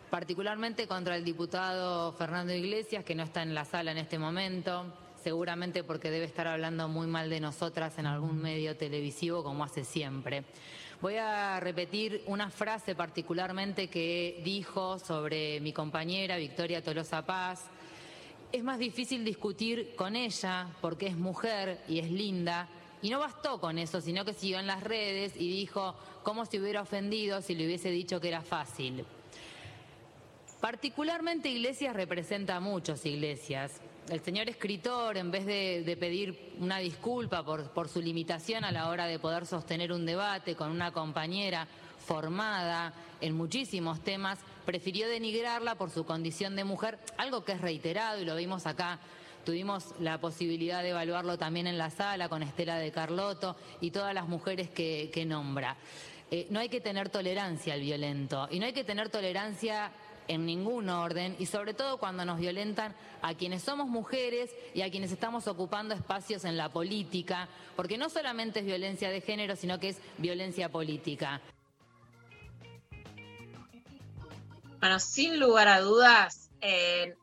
particularmente contra el diputado Fernando Iglesias, que no está en la sala en este momento, seguramente porque debe estar hablando muy mal de nosotras en algún medio televisivo, como hace siempre. Voy a repetir una frase particularmente que dijo sobre mi compañera Victoria Tolosa Paz. Es más difícil discutir con ella porque es mujer y es linda Y no bastó con eso, sino que siguió en las redes y dijo cómo se hubiera ofendido si le hubiese dicho que era fácil. Particularmente Iglesias representa a muchos Iglesias. El señor escritor, en vez de, pedir una disculpa por, por su limitación a la hora de poder sostener un debate con una compañera formada en muchísimos temas, prefirió denigrarla por su condición de mujer, algo que es reiterado y lo vimos acá. Tuvimos la posibilidad de evaluarlo también en la sala con Estela de Carlotto y todas las mujeres que, que nombra. Eh, no hay que tener tolerancia al violento y no hay que tener tolerancia en ningún orden y sobre todo cuando nos violentan a quienes somos mujeres y a quienes estamos ocupando espacios en la política, porque no solamente es violencia de género, sino que es violencia política. Bueno, sin lugar a dudas, eh,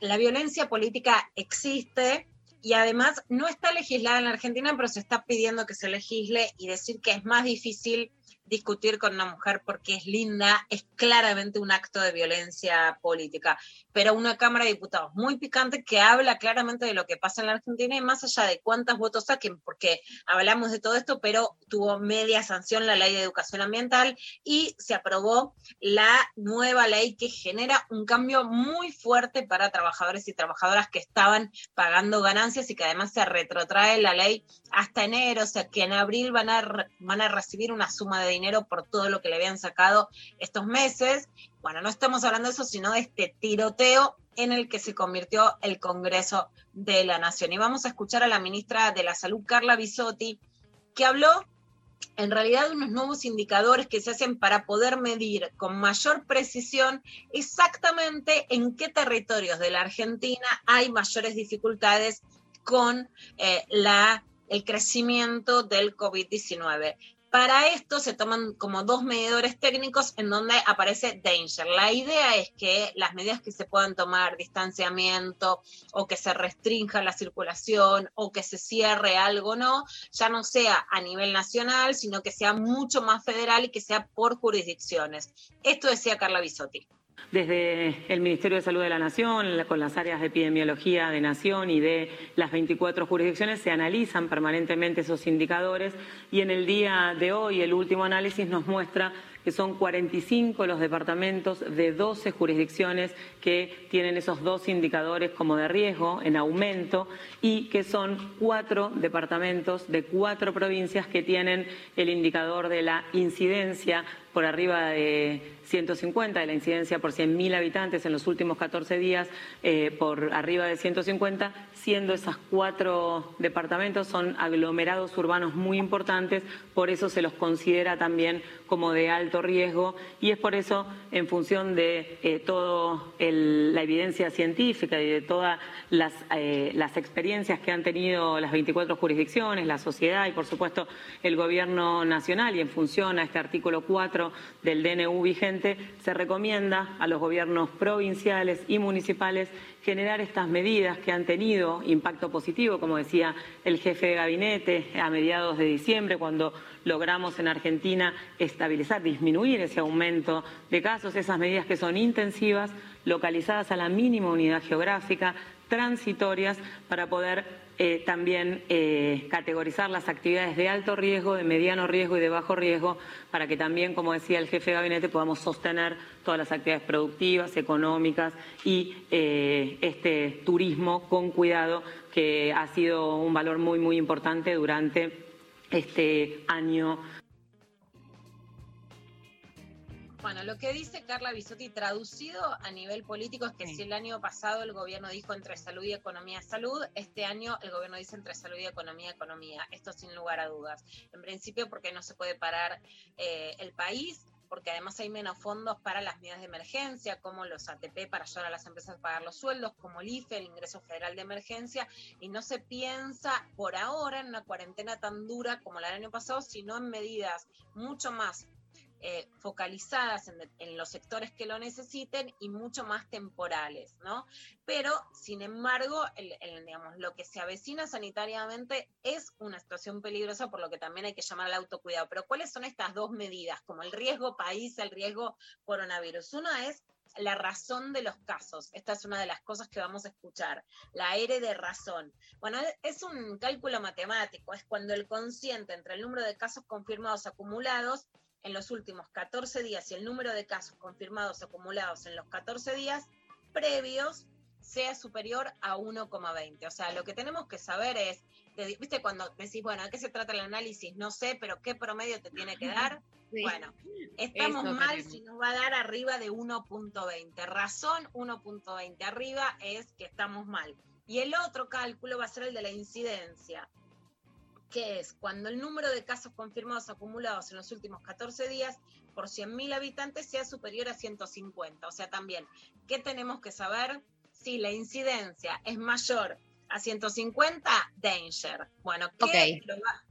la violencia política existe y además no está legislada en la Argentina, pero se está pidiendo que se legisle y decir que es más difícil discutir con una mujer porque es linda, es claramente un acto de violencia política. Pero una Cámara de Diputados muy picante que habla claramente de lo que pasa en la Argentina y más allá de cuántos votos saquen, porque hablamos de todo esto, pero tuvo media sanción la ley de educación ambiental y se aprobó la nueva ley que genera un cambio muy fuerte para trabajadores y trabajadoras que estaban pagando ganancias y que además se retrotrae la ley hasta enero, o sea que en abril van a, van a recibir una suma de dinero por todo lo que le habían sacado estos meses. Bueno, no estamos hablando de eso, sino de este tiroteo en el que se convirtió el Congreso de la Nación. Y vamos a escuchar a la ministra de la Salud, Carla Bisotti, que habló en realidad de unos nuevos indicadores que se hacen para poder medir con mayor precisión exactamente en qué territorios de la Argentina hay mayores dificultades con eh, el crecimiento del COVID-19. Para esto se toman como dos medidores técnicos en donde aparece danger. La idea es que las medidas que se puedan tomar, distanciamiento o que se restrinja la circulación o que se cierre algo, no, ya no sea a nivel nacional, sino que sea mucho más federal y que sea por jurisdicciones. Esto decía Carla Bisotti. Desde el Ministerio de Salud de la Nación, con las áreas de epidemiología de Nación y de las 24 jurisdicciones, se analizan permanentemente esos indicadores y en el día de hoy el último análisis nos muestra que son 45 los departamentos de 12 jurisdicciones que tienen esos dos indicadores como de riesgo en aumento y que son cuatro departamentos de cuatro provincias que tienen el indicador de la incidencia por arriba de 150, de la incidencia por 100.000 habitantes en los últimos 14 días eh, por arriba de 150, siendo esos cuatro departamentos son aglomerados urbanos muy importantes, por eso se los considera también como de alto riesgo y es por eso, en función de eh, toda la evidencia científica y de todas las, eh, las experiencias que han tenido las 24 jurisdicciones, la sociedad y, por supuesto, el Gobierno Nacional y en función a este artículo 4 del DNU vigente, se recomienda a los gobiernos provinciales y municipales generar estas medidas que han tenido impacto positivo, como decía el jefe de gabinete a mediados de diciembre, cuando logramos en Argentina estabilizar, disminuir ese aumento de casos, esas medidas que son intensivas, localizadas a la mínima unidad geográfica, transitorias, para poder eh, también eh, categorizar las actividades de alto riesgo, de mediano riesgo y de bajo riesgo, para que también, como decía el jefe de gabinete, podamos sostener todas las actividades productivas, económicas y eh, este turismo con cuidado, que ha sido un valor muy, muy importante durante este año. Bueno, lo que dice Carla Bisotti traducido a nivel político es que si el año pasado el gobierno dijo entre salud y economía salud, este año el gobierno dice entre salud y economía economía. Esto sin lugar a dudas. En principio porque no se puede parar eh, el país, porque además hay menos fondos para las medidas de emergencia, como los ATP para ayudar a las empresas a pagar los sueldos, como el IFE, el ingreso federal de emergencia, y no se piensa por ahora en una cuarentena tan dura como la del año pasado, sino en medidas mucho más eh, focalizadas en, en, los sectores que lo necesiten y mucho más temporales, ¿no? Pero, sin embargo, lo que se avecina sanitariamente es una situación peligrosa, por lo que también hay que llamar al autocuidado. Pero, ¿cuáles son estas dos medidas? Como el riesgo país, el riesgo coronavirus. Una es la razón de los casos. Esta es una de las cosas que vamos a escuchar, la R de razón. Bueno, es un cálculo matemático, es cuando el consciente entre el número de casos confirmados acumulados en los últimos 14 días y el número de casos confirmados acumulados en los 14 días previos sea superior a 1,20. O sea, lo que tenemos que saber es, te- viste cuando decís, bueno, ¿de qué se trata el análisis? No sé, pero ¿qué promedio te tiene que dar? Sí. Bueno, estamos Eso mal queremos. si nos va a dar arriba de 1.20. Razón 1.20 arriba es que estamos mal. Y el otro cálculo va a ser el de la incidencia, que es cuando el número de casos confirmados acumulados en los últimos 14 días por 100.000 habitantes sea superior a 150. O sea, también, ¿qué tenemos que saber? Si la incidencia es mayor a 150, danger. Bueno, ¿qué Ok. lo va-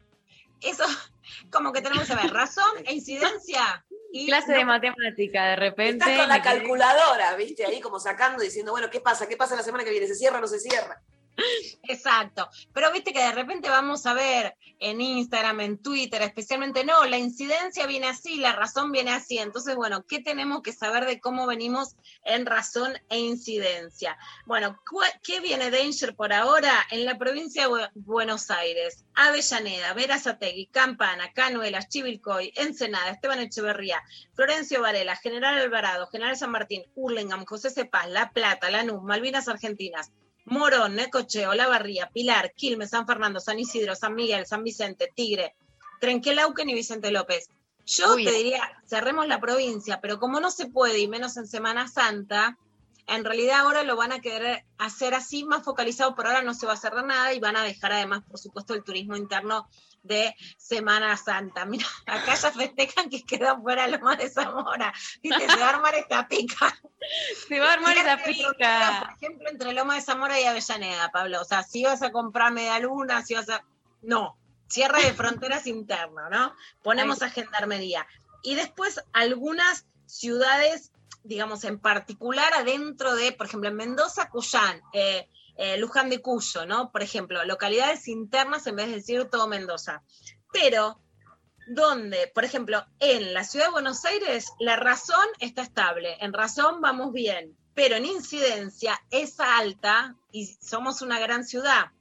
Eso, como que tenemos que saber razón e incidencia. Y Clase no- de matemática, de repente. Estás con la calculadora, ¿viste? Ahí como sacando, diciendo, bueno, ¿qué pasa? ¿Qué pasa la semana que viene? ¿Se cierra o no se cierra? Exacto. Pero viste que de repente vamos a ver en Instagram, en Twitter, especialmente, no, la incidencia viene así, la razón viene así. Entonces, bueno, ¿qué tenemos que saber de cómo venimos en razón e incidencia? Bueno, ¿cu- ¿qué viene Danger por ahora? En la provincia de Bu- Buenos Aires, Avellaneda, Verazategui, Campana, Canuelas, Chivilcoy, Ensenada, Esteban Echeverría, Florencio Varela, General Alvarado, General San Martín, Hurlingham, José Cepaz, La Plata, Lanús, Malvinas Argentinas, Morón, Necocheo, La Barría, Pilar, Quilmes, San Fernando, San Isidro, San Miguel, San Vicente, Tigre, Trenquelauquen y Vicente López. Yo Uy. te diría, cerremos la provincia, pero como no se puede, y menos en Semana Santa, en realidad ahora lo van a querer hacer así, más focalizado, por ahora no se va a cerrar nada y van a dejar además, por supuesto, el turismo interno de Semana Santa. Mira, acá ya festejan que quedó fuera Loma de Zamora. Viste, se va a armar esta pica. Se va a armar fronteras, pica. Por ejemplo, entre Loma de Zamora y Avellaneda, Pablo. O sea, si vas a comprar media luna, si vas a. No, cierre de fronteras interno, ¿no? Ponemos a gendarmería. Y después algunas ciudades, digamos, en particular adentro de, por ejemplo, en Mendoza, Cuyán, eh, eh, Luján de Cuyo, ¿no? Por ejemplo, localidades internas en vez de decir todo Mendoza. Pero donde, por ejemplo, en la ciudad de Buenos Aires, la razón está estable, en razón vamos bien, pero en incidencia es alta y somos una gran ciudad.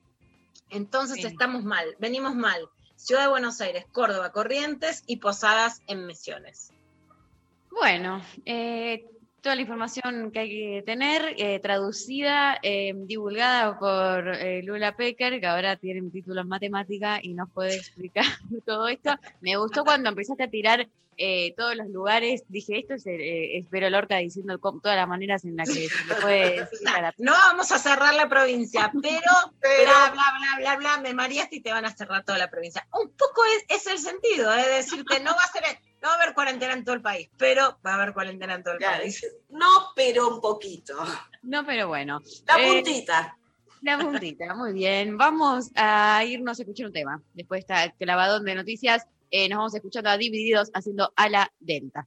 Entonces Sí. estamos mal, venimos mal. Ciudad de Buenos Aires, Córdoba, Corrientes y Posadas en Misiones. Bueno, eh, toda la información que hay que tener, eh, traducida, eh, divulgada por eh, Lula Pecker, que ahora tiene un título en matemática y nos puede explicar todo esto. Me gustó cuando empezaste a tirar eh, todos los lugares, dije, esto es, eh, es Vero Lorca diciendo todas las maneras en las que se le puede decir a la No vamos a cerrar la provincia, pero, bla, bla, bla, bla, bla, me mareaste y te van a cerrar toda la provincia. Un poco es, es el sentido, es decirte, no va a ser, no va a haber cuarentena en todo el país, pero va a haber cuarentena en todo el Claro, país. No, pero un poquito. No, pero bueno. La Eh, puntita. La puntita, muy bien. Vamos a irnos a escuchar un tema. Después de esta clavadón de noticias, eh, nos vamos escuchando a Divididos haciendo a la Delta.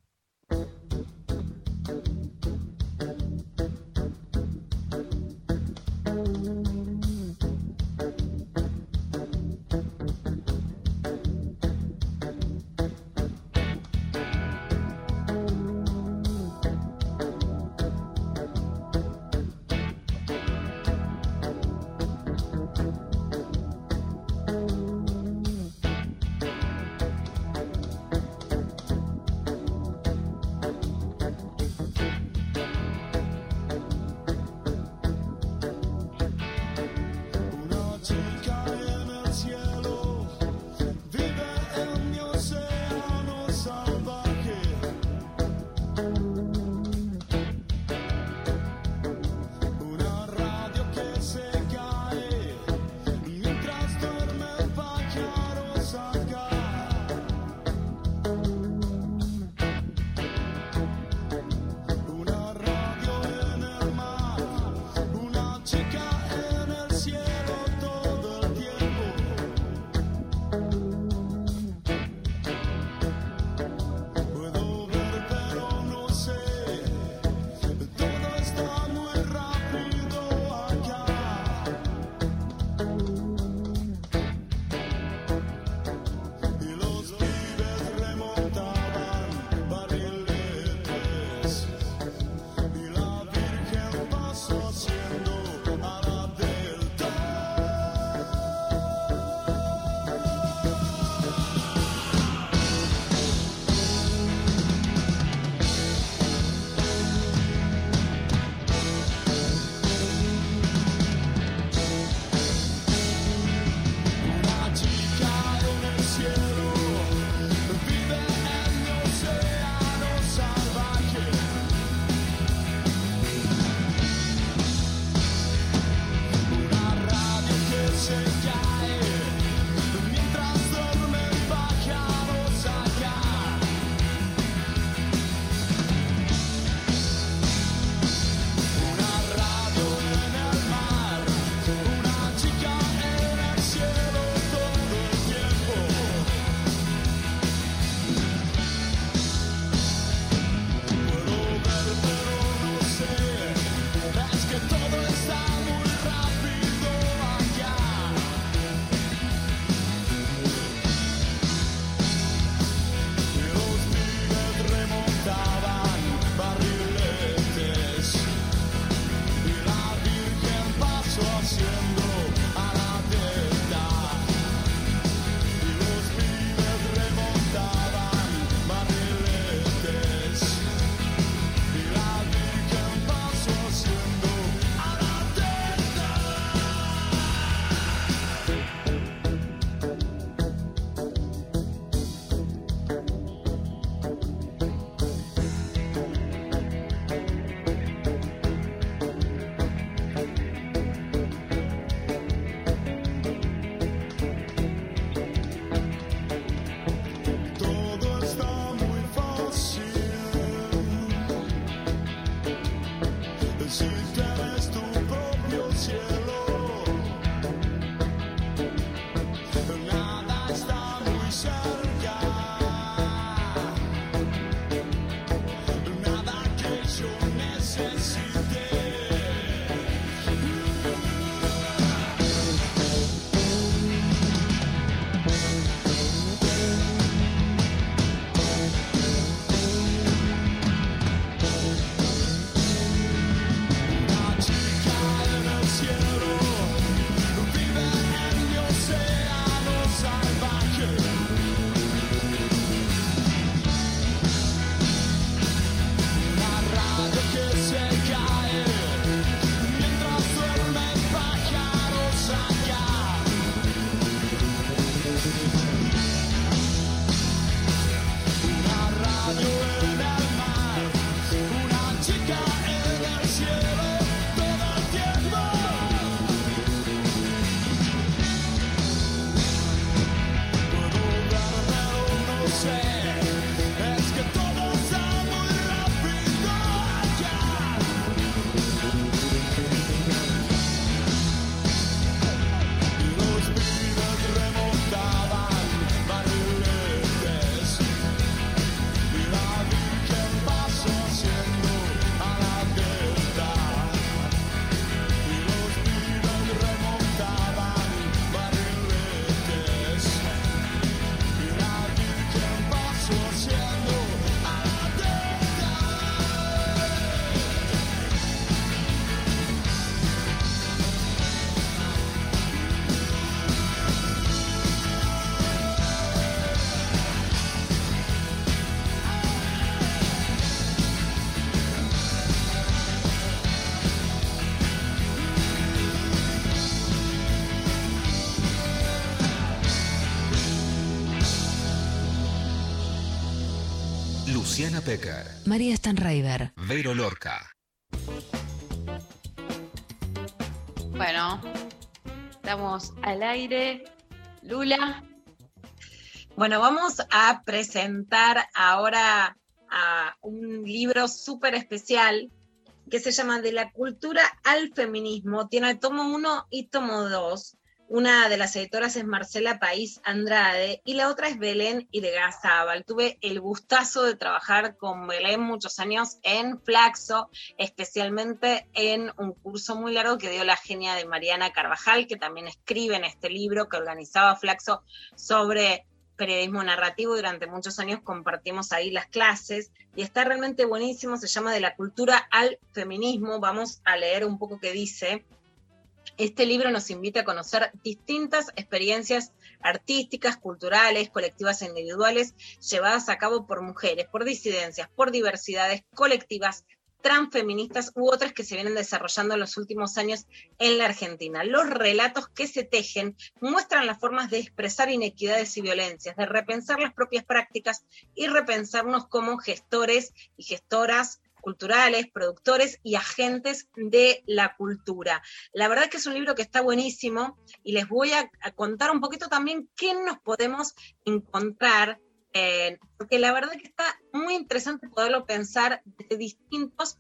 Pecker, María Stanraiver. Vero Lorca. Bueno, estamos al aire. Lula. Bueno, vamos a presentar ahora a un libro súper especial que se llama De la cultura al feminismo. Tiene tomo 1 y tomo 2. Una de las editoras es Marcela País Andrade y la otra es Belén Irgazábal. Tuve el gustazo de trabajar con Belén muchos años en Flaxo, especialmente en un curso muy largo que dio la genia de Mariana Carvajal, que también escribe en este libro que organizaba Flaxo sobre periodismo narrativo. Durante muchos años compartimos ahí las clases y está realmente buenísimo. Se llama De la cultura al feminismo. Vamos a leer un poco qué dice. Este libro nos invita a conocer distintas experiencias artísticas, culturales, colectivas e individuales llevadas a cabo por mujeres, por disidencias, por diversidades colectivas, transfeministas u otras que se vienen desarrollando en los últimos años en la Argentina. Los relatos que se tejen muestran las formas de expresar inequidades y violencias, de repensar las propias prácticas y repensarnos como gestores y gestoras culturales, productores y agentes de la cultura. La verdad que es un libro que está buenísimo y les voy a, contar un poquito también qué nos podemos encontrar, porque la verdad que está muy interesante poderlo pensar desde distintos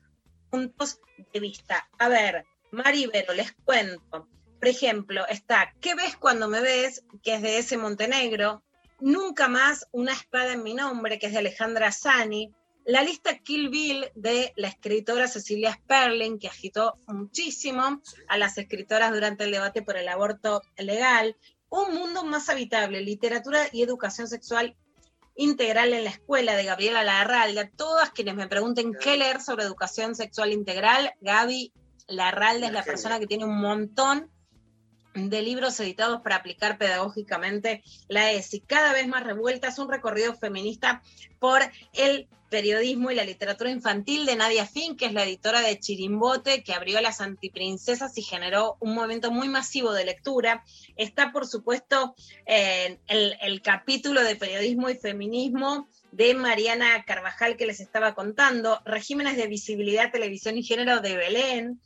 puntos de vista. A ver, Maribero, les cuento. Por ejemplo, está ¿Qué ves cuando me ves? que es de ese Montenegro. Nunca más una espada en mi nombre, que es de Alejandra Sani la lista Kill Bill de la escritora Cecilia Sperling, que agitó muchísimo a las escritoras durante el debate por el aborto legal. Un mundo más habitable, literatura y educación sexual integral en la escuela de Gabriela Larralde. Todas quienes me pregunten qué leer sobre educación sexual integral, Gaby Larralde es la persona que tiene un montón de libros editados para aplicar pedagógicamente la ESI. Cada vez más revuelta, es un recorrido feminista por el periodismo y la literatura infantil de Nadia Fink, que es la editora de Chirimbote, que abrió las antiprincesas y generó un movimiento muy masivo de lectura. Está, por supuesto, el, el capítulo de periodismo y feminismo de Mariana Carvajal que les estaba contando, regímenes de visibilidad, televisión y género de Belén,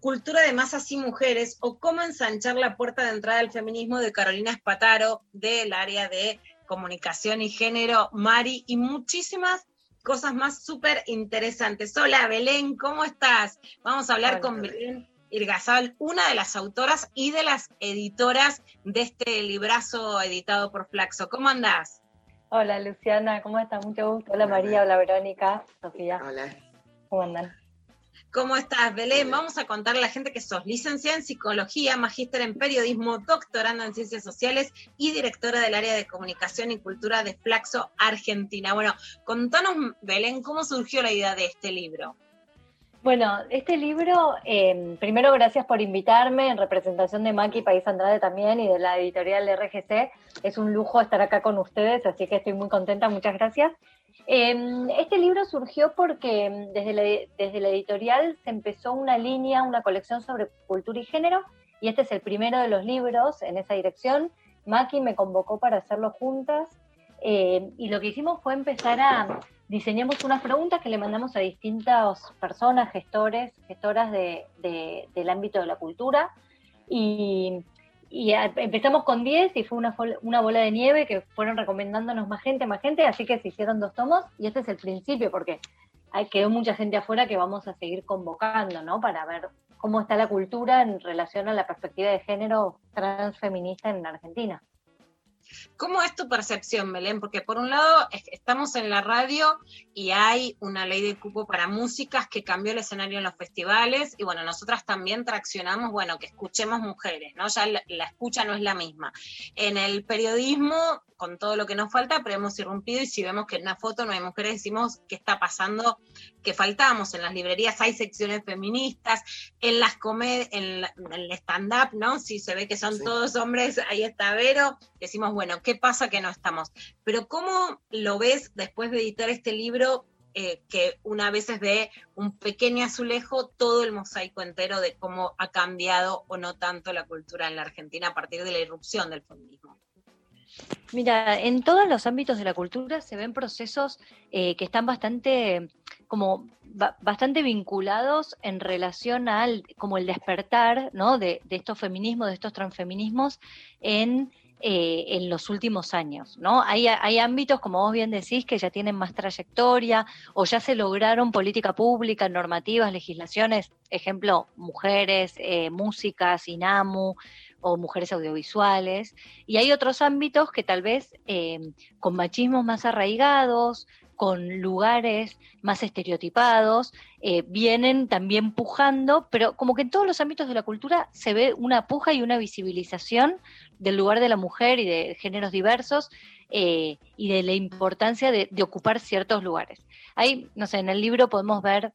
Cultura de masas y mujeres o cómo ensanchar la puerta de entrada al feminismo de Carolina Espataro del área de comunicación y género, Mari, y muchísimas cosas más súper interesantes. Hola Belén, ¿cómo estás? Vamos a hablar Hola, con Belén. Belén Irgazabal, una de las autoras y de las editoras de este librazo editado por Flaxo. ¿Cómo andás? Hola Luciana, ¿cómo estás? Mucho gusto. Hola María, hola Verónica, Sofía. Hola. ¿Cómo andan? ¿Cómo estás, Belén? Vamos a contarle a la gente que sos licenciada en psicología, magíster en periodismo, doctoranda en ciencias sociales y directora del área de comunicación y cultura de Flaxo Argentina. Bueno, contanos, Belén, ¿cómo surgió la idea de este libro? Bueno, este libro, eh, primero gracias por invitarme en representación de Maki País Andrade también y de la editorial de RGC. Es un lujo estar acá con ustedes, así que estoy muy contenta, muchas gracias. Eh, este libro surgió porque mm, desde la, desde la editorial se empezó una línea, una colección sobre cultura y género, y este es el primero de los libros en esa dirección. Maki me convocó para hacerlo juntas, eh, y lo que hicimos fue empezar a diseñamos unas preguntas que le mandamos a distintas personas, gestores, gestoras de, de- del ámbito de la cultura, y, y a- empezamos con 10 y fue una, una bola de nieve que fueron recomendándonos más gente, más gente, así que se hicieron dos tomos y este es el principio porque hay, quedó mucha gente afuera que vamos a seguir convocando, ¿no? Para ver cómo está la cultura en relación a la perspectiva de género transfeminista en Argentina. ¿Cómo es tu percepción, Belén? Porque por un lado es- estamos en la radio y hay una ley de cupo para músicas que cambió el escenario en los festivales y bueno, nosotras también traccionamos, bueno, que escuchemos mujeres, ¿no? Ya la, la escucha no es la misma. En el periodismo, con todo lo que nos falta, pero hemos irrumpido y si vemos que en una foto no hay mujeres, decimos qué está pasando, que faltamos. En las librerías hay secciones feministas, en las comed en, la- en el stand-up, ¿no? Si se ve que son todos hombres, ahí está Vero, decimos, bueno, ¿qué pasa que no estamos? Pero ¿cómo lo ves después de editar este libro? eh, que una vez es de un pequeño azulejo todo el mosaico entero de cómo ha cambiado o no tanto la cultura en la Argentina a partir de la irrupción del feminismo. Mira, en todos los ámbitos de la cultura se ven procesos eh, que están bastante, como ba- bastante vinculados en relación al, como el despertar, ¿no? De, de estos feminismos, de estos transfeminismos en, eh, en los últimos años, ¿no? Hay, hay ámbitos, como vos bien decís, que ya tienen más trayectoria o ya se lograron política pública, normativas, legislaciones, ejemplo, mujeres, eh, música, SINAMU, o mujeres audiovisuales, y hay otros ámbitos que tal vez eh, con machismos más arraigados, con lugares más estereotipados, eh, vienen también pujando, pero como que en todos los ámbitos de la cultura se ve una puja y una visibilización del lugar de la mujer y de géneros diversos eh, y de la importancia de, de ocupar ciertos lugares. Ahí, no sé, en el libro podemos ver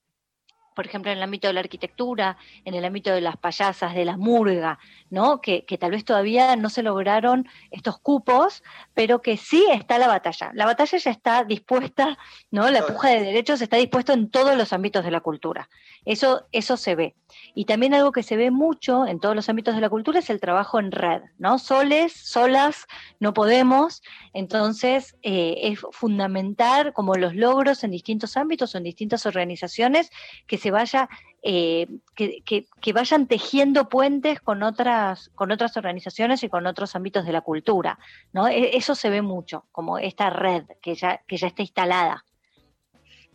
por ejemplo, en el ámbito de la arquitectura, en el ámbito de las payasas, de la murga, ¿no? Que, que tal vez todavía no se lograron estos cupos, pero que sí está la batalla. La batalla ya está dispuesta, ¿no? La puja de derechos está dispuesta en todos los ámbitos de la cultura. Eso, eso se ve. Y también algo que se ve mucho en todos los ámbitos de la cultura es el trabajo en red, ¿no? Soles, solas, no podemos. Entonces, eh, es fundamental como los logros en distintos ámbitos o en distintas organizaciones que se vaya, eh, que, que- vayan tejiendo puentes con otras, con otras organizaciones y con otros ámbitos de la cultura, ¿no? E- Eso se ve mucho, como esta red que ya, que ya está instalada.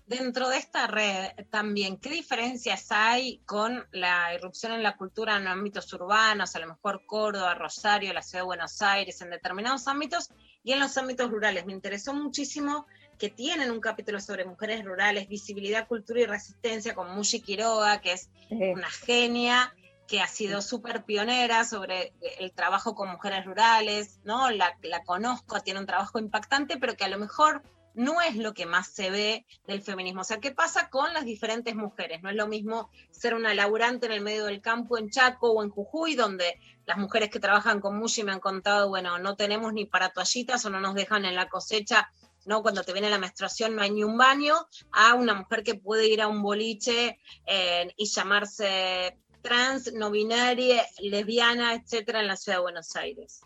Dentro de esta red también, ¿qué diferencias hay con la irrupción en la cultura en ámbitos urbanos, a lo mejor Córdoba, Rosario, la ciudad de Buenos Aires, en determinados ámbitos y en los ámbitos rurales? Me interesó muchísimo que tienen un capítulo sobre mujeres rurales, visibilidad, cultura y resistencia con Mushi Quiroga, que es una genia que ha sido súper pionera sobre el trabajo con mujeres rurales, ¿no? La, la conozco, tiene un trabajo impactante, pero que a lo mejor no es lo que más se ve del feminismo. O sea, ¿qué pasa con las diferentes mujeres? No es lo mismo ser una laburante en el medio del campo en Chaco o en Jujuy, donde las mujeres que trabajan con Mushi me han contado, bueno, no tenemos ni para toallitas o no nos dejan en la cosecha, ¿no? Cuando te viene la menstruación no hay ni un baño, a una mujer que puede ir a un boliche eh, y llamarse trans, no binaria, lesbiana, etcétera, en la ciudad de Buenos Aires.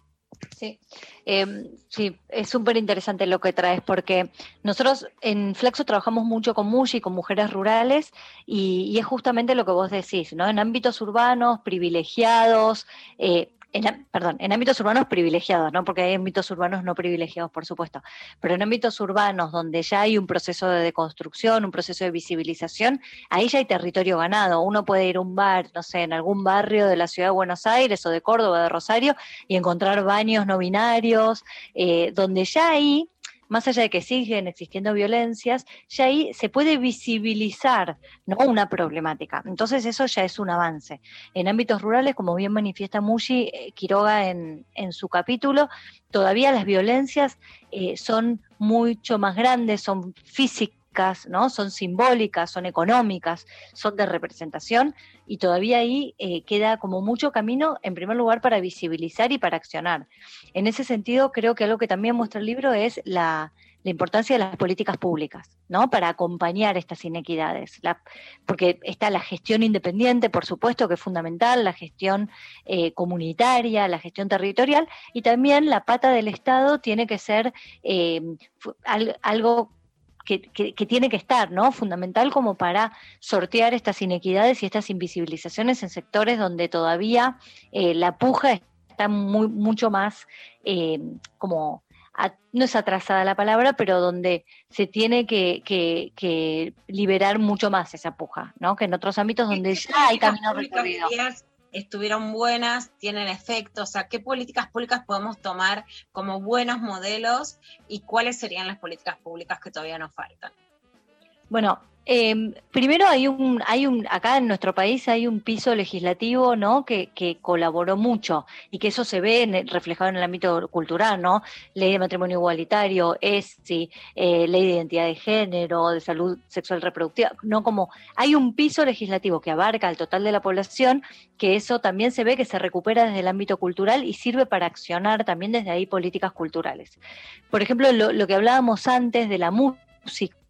Sí, eh, sí, es súper interesante lo que traes, porque nosotros en Flexo trabajamos mucho con Mushi, con mujeres rurales, y, y es justamente lo que vos decís, ¿no? En ámbitos urbanos, privilegiados, eh, en, perdón, en ámbitos urbanos privilegiados, ¿no? Porque hay ámbitos urbanos no privilegiados, por supuesto, pero en ámbitos urbanos donde ya hay un proceso de deconstrucción, un proceso de visibilización, ahí ya hay territorio ganado. Uno puede ir a un bar, no sé, en algún barrio de la ciudad de Buenos Aires o de Córdoba, de Rosario, y encontrar baños no binarios, eh, donde ya ahí, más allá de que siguen existiendo violencias, ya ahí se puede visibilizar ¿no? una problemática. Entonces eso ya es un avance. En ámbitos rurales, como bien manifiesta Mushi eh, Quiroga en, en su capítulo, todavía las violencias eh, son mucho más grandes, son físicas. ¿No? Son simbólicas, son económicas, son de representación y todavía ahí eh, queda como mucho camino, en primer lugar, para visibilizar y para accionar. En ese sentido, creo que algo que también muestra el libro es la, importancia de las políticas públicas, ¿no? Para acompañar estas inequidades. Porque está la gestión independiente, por supuesto, que es fundamental, la gestión eh, comunitaria, la gestión territorial, y también la pata del Estado tiene que ser eh, algo que, que- que tiene que estar, ¿no? Fundamental como para sortear estas inequidades y estas invisibilizaciones en sectores donde todavía eh, la puja está muy, mucho más eh, como a- no es atrasada la palabra, pero donde se tiene que, que- que liberar mucho más esa puja, ¿no? Que en otros ámbitos donde ya hay camino recorrido. Estuvieron buenas, tienen efecto, o sea, ¿qué políticas públicas podemos tomar como buenos modelos y cuáles serían las políticas públicas que todavía nos faltan? Bueno, eh, primero hay un, hay un, acá en nuestro país hay un piso legislativo, ¿no? Que, que colaboró mucho y que eso se ve en reflejado en el ámbito cultural, ¿no? Ley de matrimonio igualitario, ESI, eh, ley de identidad de género, de salud sexual reproductiva, no como hay un piso legislativo que abarca al total de la población, que eso también se ve que se recupera desde el ámbito cultural y sirve para accionar también desde ahí políticas culturales. Por ejemplo, lo, lo que hablábamos antes de la música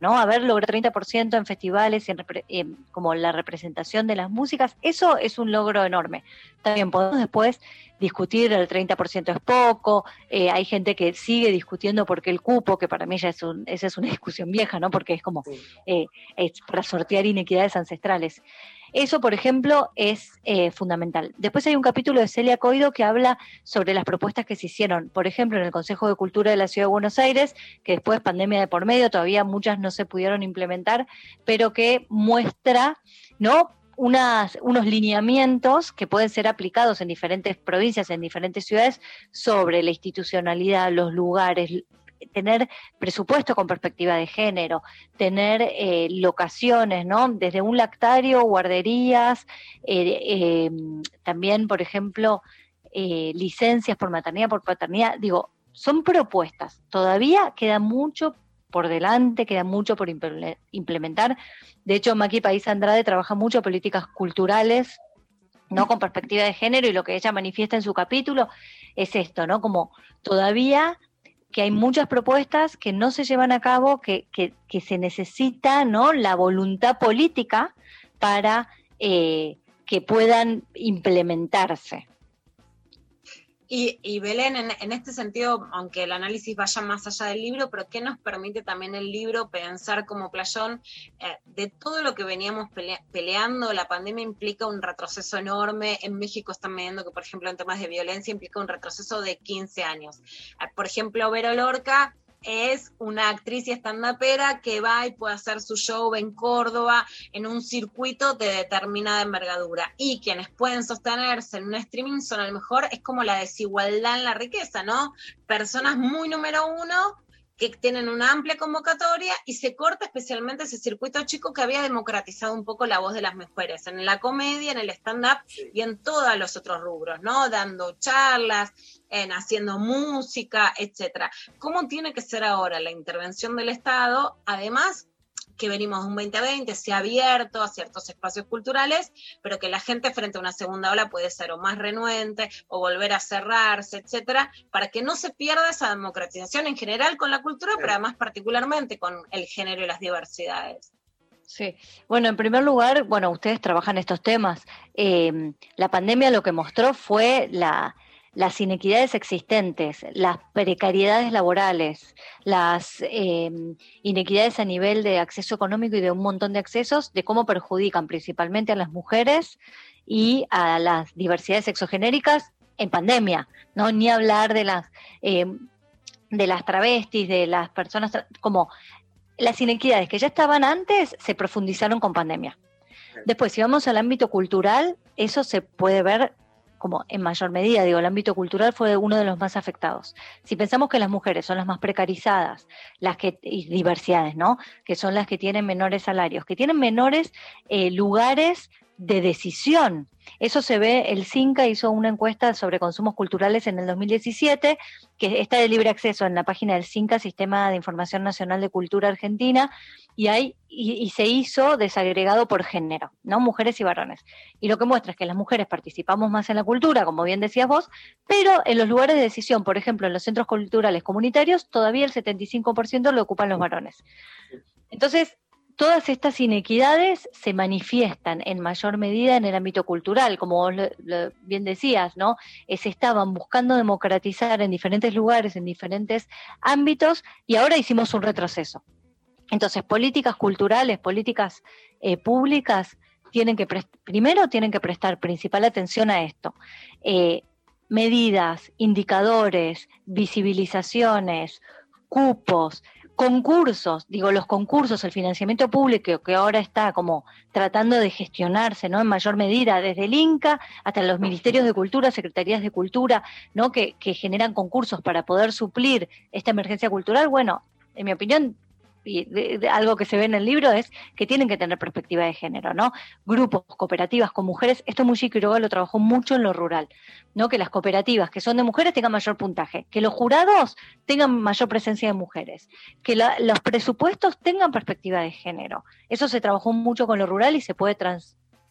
¿no? Haber logrado 30% en festivales, en en como la representación de las músicas, eso es un logro enorme. También podemos después discutir el 30% es poco, eh, hay gente que sigue discutiendo por qué el cupo, que para mí ya es un, esa es una discusión vieja, ¿no? Porque es como eh, es para sortear inequidades ancestrales. Eso, por ejemplo, es eh, fundamental. Después hay un capítulo de Celia Coido que habla sobre las propuestas que se hicieron, por ejemplo, en el Consejo de Cultura de la Ciudad de Buenos Aires, que después pandemia de por medio, todavía muchas no se pudieron implementar, pero que muestra, ¿no? Unos lineamientos que pueden ser aplicados en diferentes provincias, en diferentes ciudades, sobre la institucionalidad, los lugares, tener presupuesto con perspectiva de género, tener eh, locaciones, ¿no? Desde un lactario, guarderías, eh, eh, también, por ejemplo, eh, licencias por maternidad, por paternidad. Digo, son propuestas. Todavía queda mucho por delante, queda mucho por imple- implementar. De hecho, Maki País Andrade trabaja mucho políticas culturales, ¿no? Con perspectiva de género, y lo que ella manifiesta en su capítulo es esto, ¿no? Como todavía que hay muchas propuestas que no se llevan a cabo, que, que- se necesita ¿no? la voluntad política para eh, que puedan implementarse. Y, y Belén, en, en este sentido, aunque el análisis vaya más allá del libro, pero ¿qué nos permite también el libro pensar como playón eh, de todo lo que veníamos pelea- peleando? La pandemia implica un retroceso enorme. En México están viendo que, por ejemplo, en temas de violencia implica un retroceso de 15 años. Eh, por ejemplo, Vero Lorca es una actriz y estandapera que va y puede hacer su show en Córdoba en un circuito de determinada envergadura. Y quienes pueden sostenerse en un streaming son a lo mejor, es como la desigualdad en la riqueza, ¿no? Personas muy número uno que tienen una amplia convocatoria y se corta especialmente ese circuito chico que había democratizado un poco la voz de las mujeres en la comedia, en el stand-up y en todos los otros rubros, ¿no? Dando charlas, en haciendo música, etcétera. ¿Cómo tiene que ser ahora la intervención del Estado? Además, que venimos de un 2020, se ha abierto a ciertos espacios culturales, pero que la gente frente a una segunda ola puede ser o más renuente o volver a cerrarse, etcétera, para que no se pierda esa democratización en general con la cultura, pero además particularmente con el género y las diversidades. Sí, bueno, en primer lugar, bueno, ustedes trabajan estos temas. Eh, la pandemia lo que mostró fue la, las inequidades existentes, las precariedades laborales, las eh, inequidades a nivel de acceso económico y de un montón de accesos, de cómo perjudican principalmente a las mujeres y a las diversidades sexogenéricas en pandemia, ¿no? Ni hablar de las, eh, de las travestis, de las personas, como las inequidades que ya estaban antes se profundizaron con pandemia. Después, si vamos al ámbito cultural, eso se puede ver como en mayor medida, digo, el ámbito cultural fue uno de los más afectados. Si pensamos que las mujeres son las más precarizadas, las que, diversidades, ¿no? Que son las que tienen menores salarios, que tienen menores eh, lugares de decisión. Eso se ve, el CINCA hizo una encuesta sobre consumos culturales en el 2017, que está de libre acceso en la página del CINCA, Sistema de Información Nacional de Cultura Argentina, y, hay, y, se hizo desagregado por género, ¿no? Mujeres y varones. Y lo que muestra es que las mujeres participamos más en la cultura, como bien decías vos, pero en los lugares de decisión, por ejemplo, en los centros culturales comunitarios, todavía el 75% lo ocupan los varones. Entonces, todas estas inequidades se manifiestan en mayor medida en el ámbito cultural, como vos lo bien decías, ¿no? Eh, se estaban buscando democratizar en diferentes lugares, en diferentes ámbitos, y ahora hicimos un retroceso. Entonces, políticas culturales, políticas eh, públicas, tienen que primero tienen que prestar principal atención a esto. Eh, medidas, indicadores, visibilizaciones, cupos, concursos, digo, los concursos, el financiamiento público que ahora está como tratando de gestionarse, ¿no? En mayor medida, desde el INCA hasta los ministerios de cultura, secretarías de cultura, ¿no? Que generan concursos para poder suplir esta emergencia cultural, bueno, en mi opinión, y de- algo que se ve en el libro es que tienen que tener perspectiva de género, ¿no? Grupos, cooperativas con mujeres, esto Muji Quiroga lo trabajó mucho en lo rural, ¿no? Que las cooperativas que son de mujeres tengan mayor puntaje, que los jurados tengan mayor presencia de mujeres, que los presupuestos tengan perspectiva de género. Eso se trabajó mucho con lo rural y se puede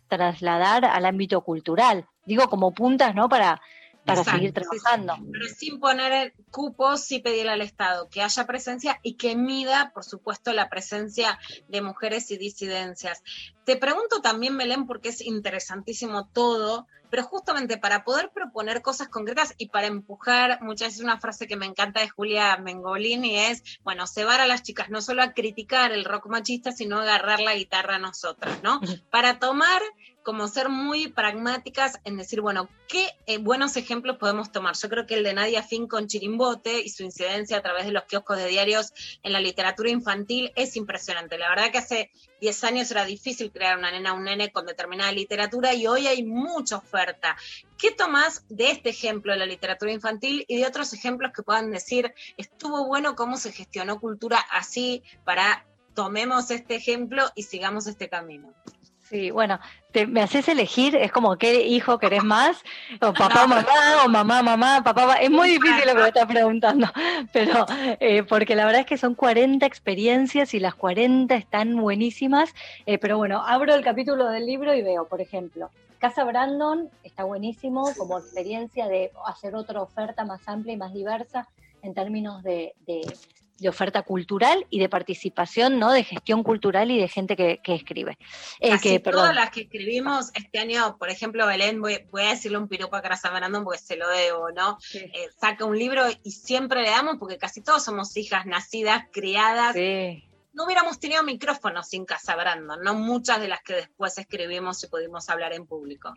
trasladar al ámbito cultural. Digo como puntas, ¿no? Para para Exacto, seguir sí. trabajando. Pero sin poner cupos, sí pedirle al Estado que haya presencia y que mida, por supuesto, la presencia de mujeres y disidencias. Te pregunto también, Belén, porque es interesantísimo todo, pero justamente para poder proponer cosas concretas y para empujar, muchas veces una frase que me encanta de Julia Mengolini es, bueno, cebar a las chicas no solo a criticar el rock machista, sino a agarrar la guitarra a nosotras, ¿no? Para tomar como ser muy pragmáticas en decir, bueno, ¿qué eh, buenos ejemplos podemos tomar? Yo creo que el de Nadia Finn con Chirimbote y su incidencia a través de los kioscos de diarios en la literatura infantil es impresionante. La verdad que hace 10 años era difícil crear una nena un nene con determinada literatura y hoy hay mucha oferta. ¿Qué tomás de este ejemplo de la literatura infantil y de otros ejemplos que puedan decir, estuvo bueno cómo se gestionó cultura así para tomemos este ejemplo y sigamos este camino? Sí, bueno, te- me haces elegir, es como qué hijo querés más, o papá, mamá, o mamá, mamá, papá, papá. Es muy difícil lo que me estás preguntando, pero eh, porque la verdad es que son 40 experiencias y las 40 están buenísimas. eh, pero bueno, abro el capítulo del libro y veo, por ejemplo, Casa Brandon está buenísimo como experiencia de hacer otra oferta más amplia y más diversa en términos de, de- de oferta cultural y de participación, ¿no? De gestión cultural y de gente que, que escribe. Eh, Casi que, todas las que escribimos este año, por ejemplo, Belén, voy, voy a decirle un piropo a Grasa Brandon porque se lo debo, ¿no? Eh, saca un libro y siempre le damos porque casi todos somos hijas nacidas, criadas. No hubiéramos tenido micrófonos sin Casa Brandon, ¿no? Muchas de las que después escribimos y pudimos hablar en público.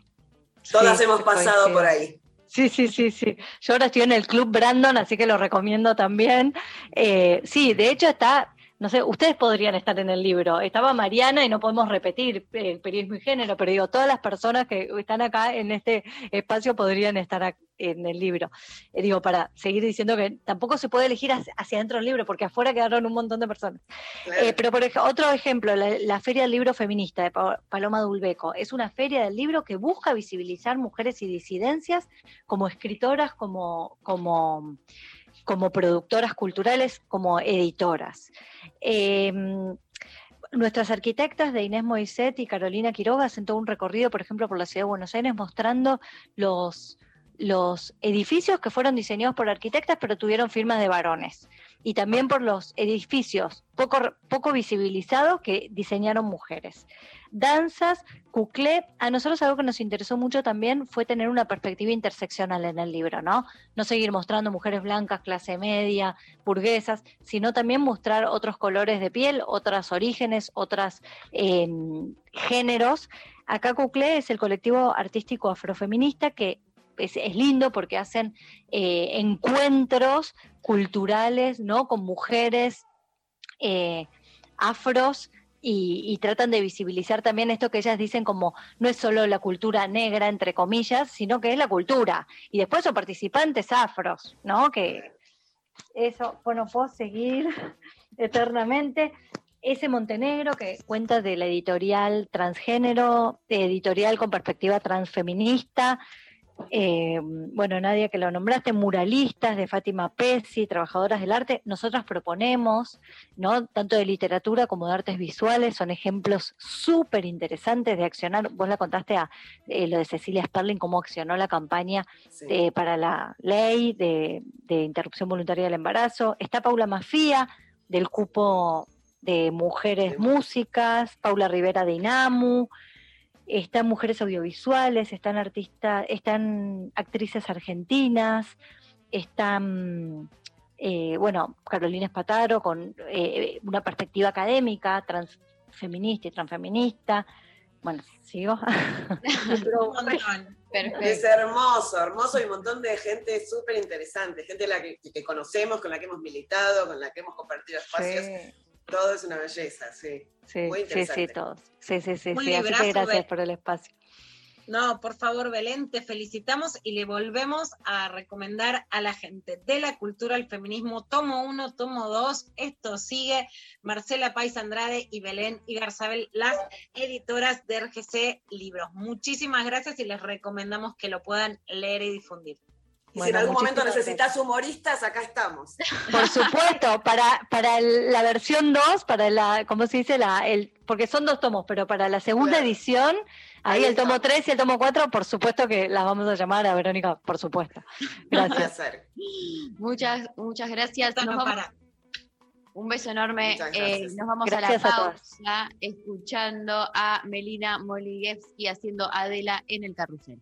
Todas Sí, hemos pasado por ahí. Sí, sí, sí, sí. Yo ahora estoy en el Club Brandon, así que lo recomiendo también. Eh, sí, de hecho está, no sé, ustedes podrían estar en el libro. Estaba Mariana y no podemos repetir eh, el periodismo y género, pero digo, todas las personas que están acá en este espacio podrían estar ac- en el libro. Eh, digo, para seguir diciendo que tampoco se puede elegir hacia, hacia adentro del libro, porque afuera quedaron un montón de personas. Eh, pero, por ejemplo, otro ejemplo, la, la Feria del Libro Feminista de Pa- Paloma Dulbeco. Es una feria del libro que busca visibilizar mujeres y disidencias como escritoras, como, como, como productoras culturales, como editoras. Eh, Nuestras arquitectas de Inés Moiset y Carolina Quiroga hacen todo un recorrido, por ejemplo, por la ciudad de Buenos Aires, mostrando los, los edificios que fueron diseñados por arquitectas, pero tuvieron firmas de varones. Y también por los edificios poco, poco visibilizados que diseñaron mujeres. Danzas, cuclé, a nosotros algo que nos interesó mucho también fue tener una perspectiva interseccional en el libro, ¿no? No seguir mostrando mujeres blancas, clase media, burguesas, sino también mostrar otros colores de piel, otros orígenes, otros géneros. Acá Cuclé es el colectivo artístico afrofeminista que es, es lindo porque hacen eh, encuentros culturales, ¿no? Con mujeres eh, afros y, tratan de visibilizar también esto que ellas dicen como no es solo la cultura negra, entre comillas, sino que es la cultura. Y después son participantes afros, ¿no? Que eso, bueno, puedo seguir eternamente. Ese Montenegro que cuenta de la editorial transgénero, editorial con perspectiva transfeminista, eh, bueno, Nadia, que lo nombraste, muralistas de Fátima Pesi, trabajadoras del arte, nosotras proponemos, ¿no? Tanto de literatura como de artes visuales, son ejemplos súper interesantes de accionar. Vos la contaste a eh, lo de Cecilia Sperling, cómo accionó la campaña eh, para la ley de, de interrupción voluntaria del embarazo. Está Paula Mafía, del cupo de mujeres músicas, Paula Rivera de INAMU, están mujeres audiovisuales, están artistas, están actrices argentinas, están, eh, bueno, Carolina Espataro con eh, una perspectiva académica, transfeminista y transfeminista. Bueno, sigo. Es hermoso, hermoso y un montón de gente súper interesante, gente la que, que conocemos, con la que hemos militado, con la que hemos compartido espacios. Sí. Todo es una belleza, sí. Sí, Muy sí, sí, interesante. todos. Sí, sí, sí, Un sí. Así que gracias por el espacio. No, por favor, Belén, te felicitamos y le volvemos a recomendar a la gente de la cultura al feminismo, tomo uno, tomo dos, esto sigue, Marcela Pais Andrade y Belén Igarzabel, las editoras de RGC Libros. Muchísimas gracias y les recomendamos que lo puedan leer y difundir. Y si en algún momento necesitas humoristas, acá estamos. Por supuesto, para, para el- la versión 2, para la, ¿cómo se dice? La, el, porque son dos tomos, pero para la segunda edición, ahí, Ahí el tomo 3 y el tomo 4, por supuesto que las vamos a llamar a Verónica, por supuesto. Gracias. Muchas, muchas gracias. Nos no vamos- para. Un beso enorme. Eh, gracias. nos vamos Gracias a la pausa escuchando a Melina Moligevsky haciendo Adela en el carrusel.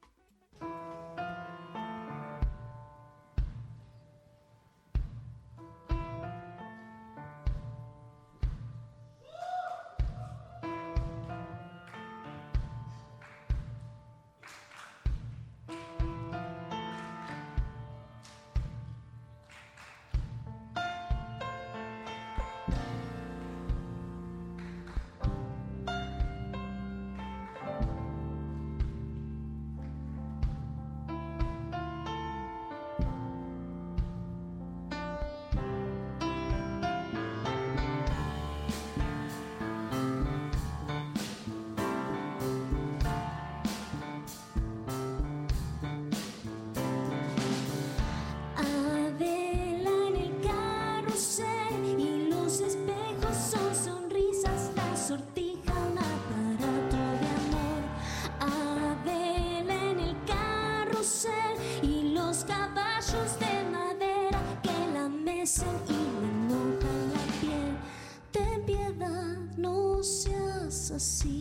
Seas así.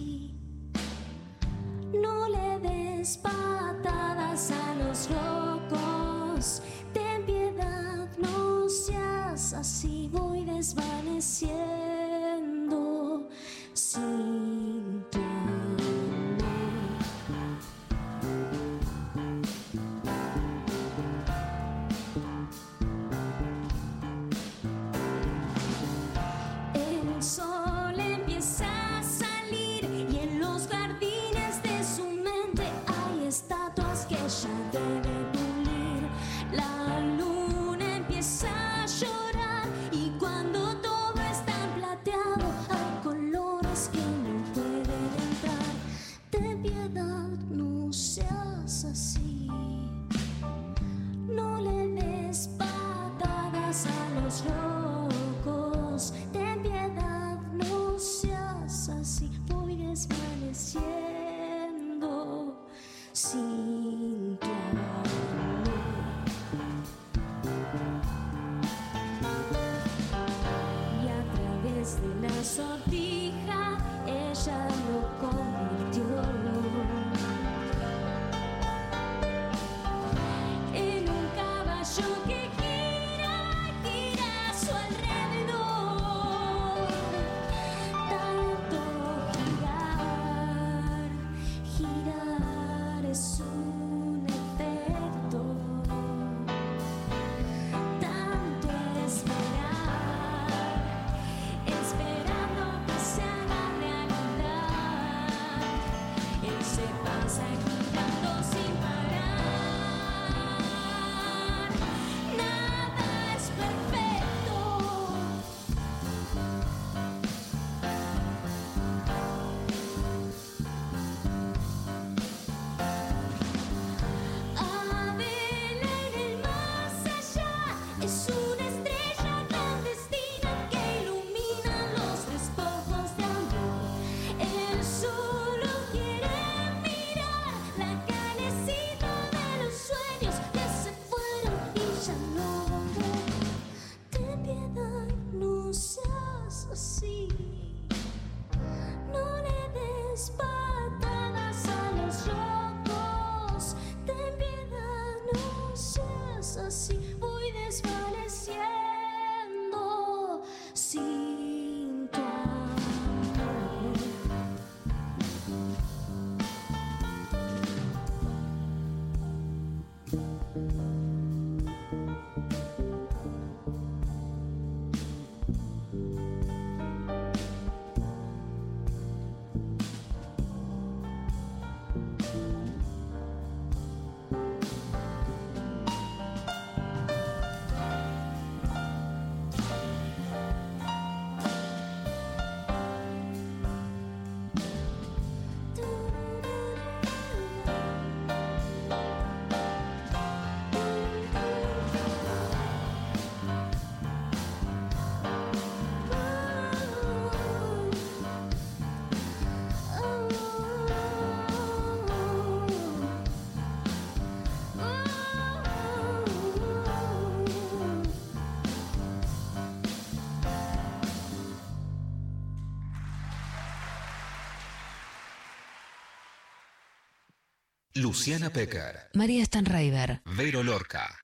Luciana Pecker, María Stanraiver. Vero Lorca.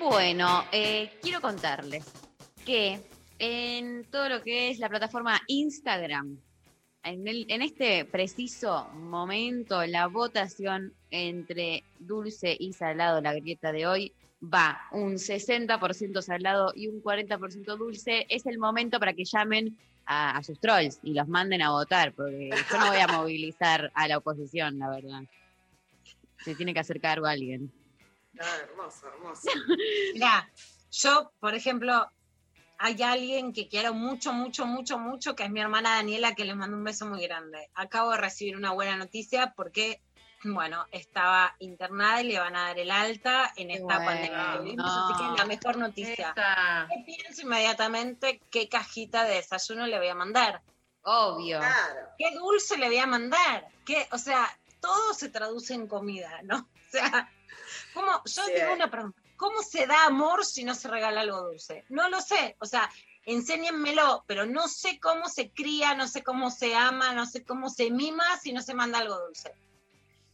Bueno, eh, quiero contarles que en todo lo que es la plataforma Instagram, en, el- en este preciso momento, la votación entre dulce y salado, la grieta de hoy, va un 60% salado y un 40% dulce. Es el momento para que llamen a, a sus trolls y los manden a votar, porque yo no voy a movilizar a la oposición, la verdad. Se tiene que hacer cargo a alguien. Ah, hermoso, hermoso. Mirá, yo, por ejemplo, hay alguien que quiero mucho, mucho, mucho, mucho, que es mi hermana Daniela, que le mando un beso muy grande. Acabo de recibir una buena noticia porque, bueno, estaba internada y le van a dar el alta en esta bueno. pandemia que vivimos, así que es la mejor noticia. ¿Qué pienso inmediatamente qué cajita de desayuno le voy a mandar? Obvio. ¿Qué dulce le voy a mandar? ¿Qué, o sea, todo se traduce en comida, ¿no? O sea, ¿cómo, yo Sí. tengo una pregunta. ¿Cómo se da amor si no se regala algo dulce? No lo sé. O sea, enséñenmelo, pero no sé cómo se cría, no sé cómo se ama, no sé cómo se mima si no se manda algo dulce.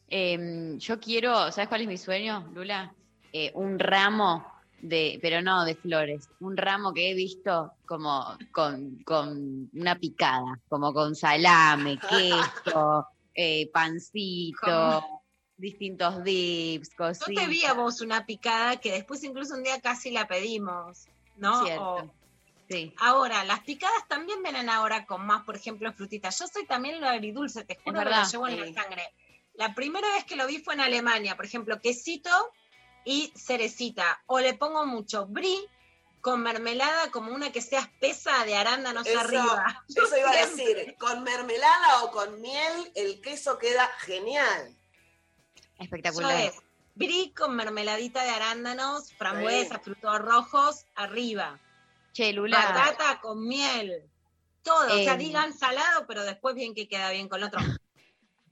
Em, yo quiero, ¿sabes cuál es mi sueño, Lula? Eh, un ramo de, pero no de flores, un ramo que he visto como con, con una picada, como con salame, queso, eh, pancito, distintos dips, Yo cositas. te vi a vos una picada que después incluso un día casi la pedimos, ¿no? Cierto. O- Sí. Ahora, las picadas también vienen ahora con más, por ejemplo, frutitas. Yo soy también lo agridulce, te juro que lo verdad, llevo en la sangre. La primera vez que lo vi fue en Alemania, por ejemplo, quesito y cerecita. O le pongo mucho brie con mermelada como una que sea espesa de arándanos Eso, arriba. eso iba a decir, con mermelada o con miel, el queso queda genial. Eso Espectacular. es brie con mermeladita de arándanos, frambuesas, frutos rojos arriba. Che, Lula. Batata con miel. Todo. o sea, Em. digan salado, pero después bien que queda bien con lo otro.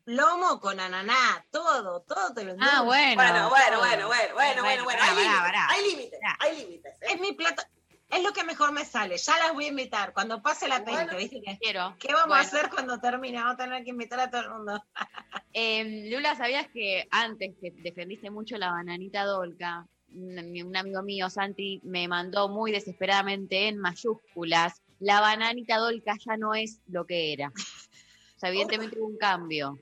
Lomo con ananá, todo, todo te lo Ah, endulzo. bueno. Bueno, bueno, bueno, bueno, bueno, bueno, bueno. Hay pará, límites, hay límites, hay límites. ¿eh? Es mi plato, es lo que mejor me sale. Ya las voy a invitar. Cuando pase la peli, Bueno. que Quiero. ¿Qué vamos Bueno. a hacer cuando termine? Vamos a tener que invitar a todo el mundo. Em, Lula, ¿sabías que antes que defendiste mucho la bananita dolca, un, un amigo mío, Santi, me mandó muy desesperadamente en mayúsculas, la bananita dolca ya no es lo que era. O sea, evidentemente hubo un cambio.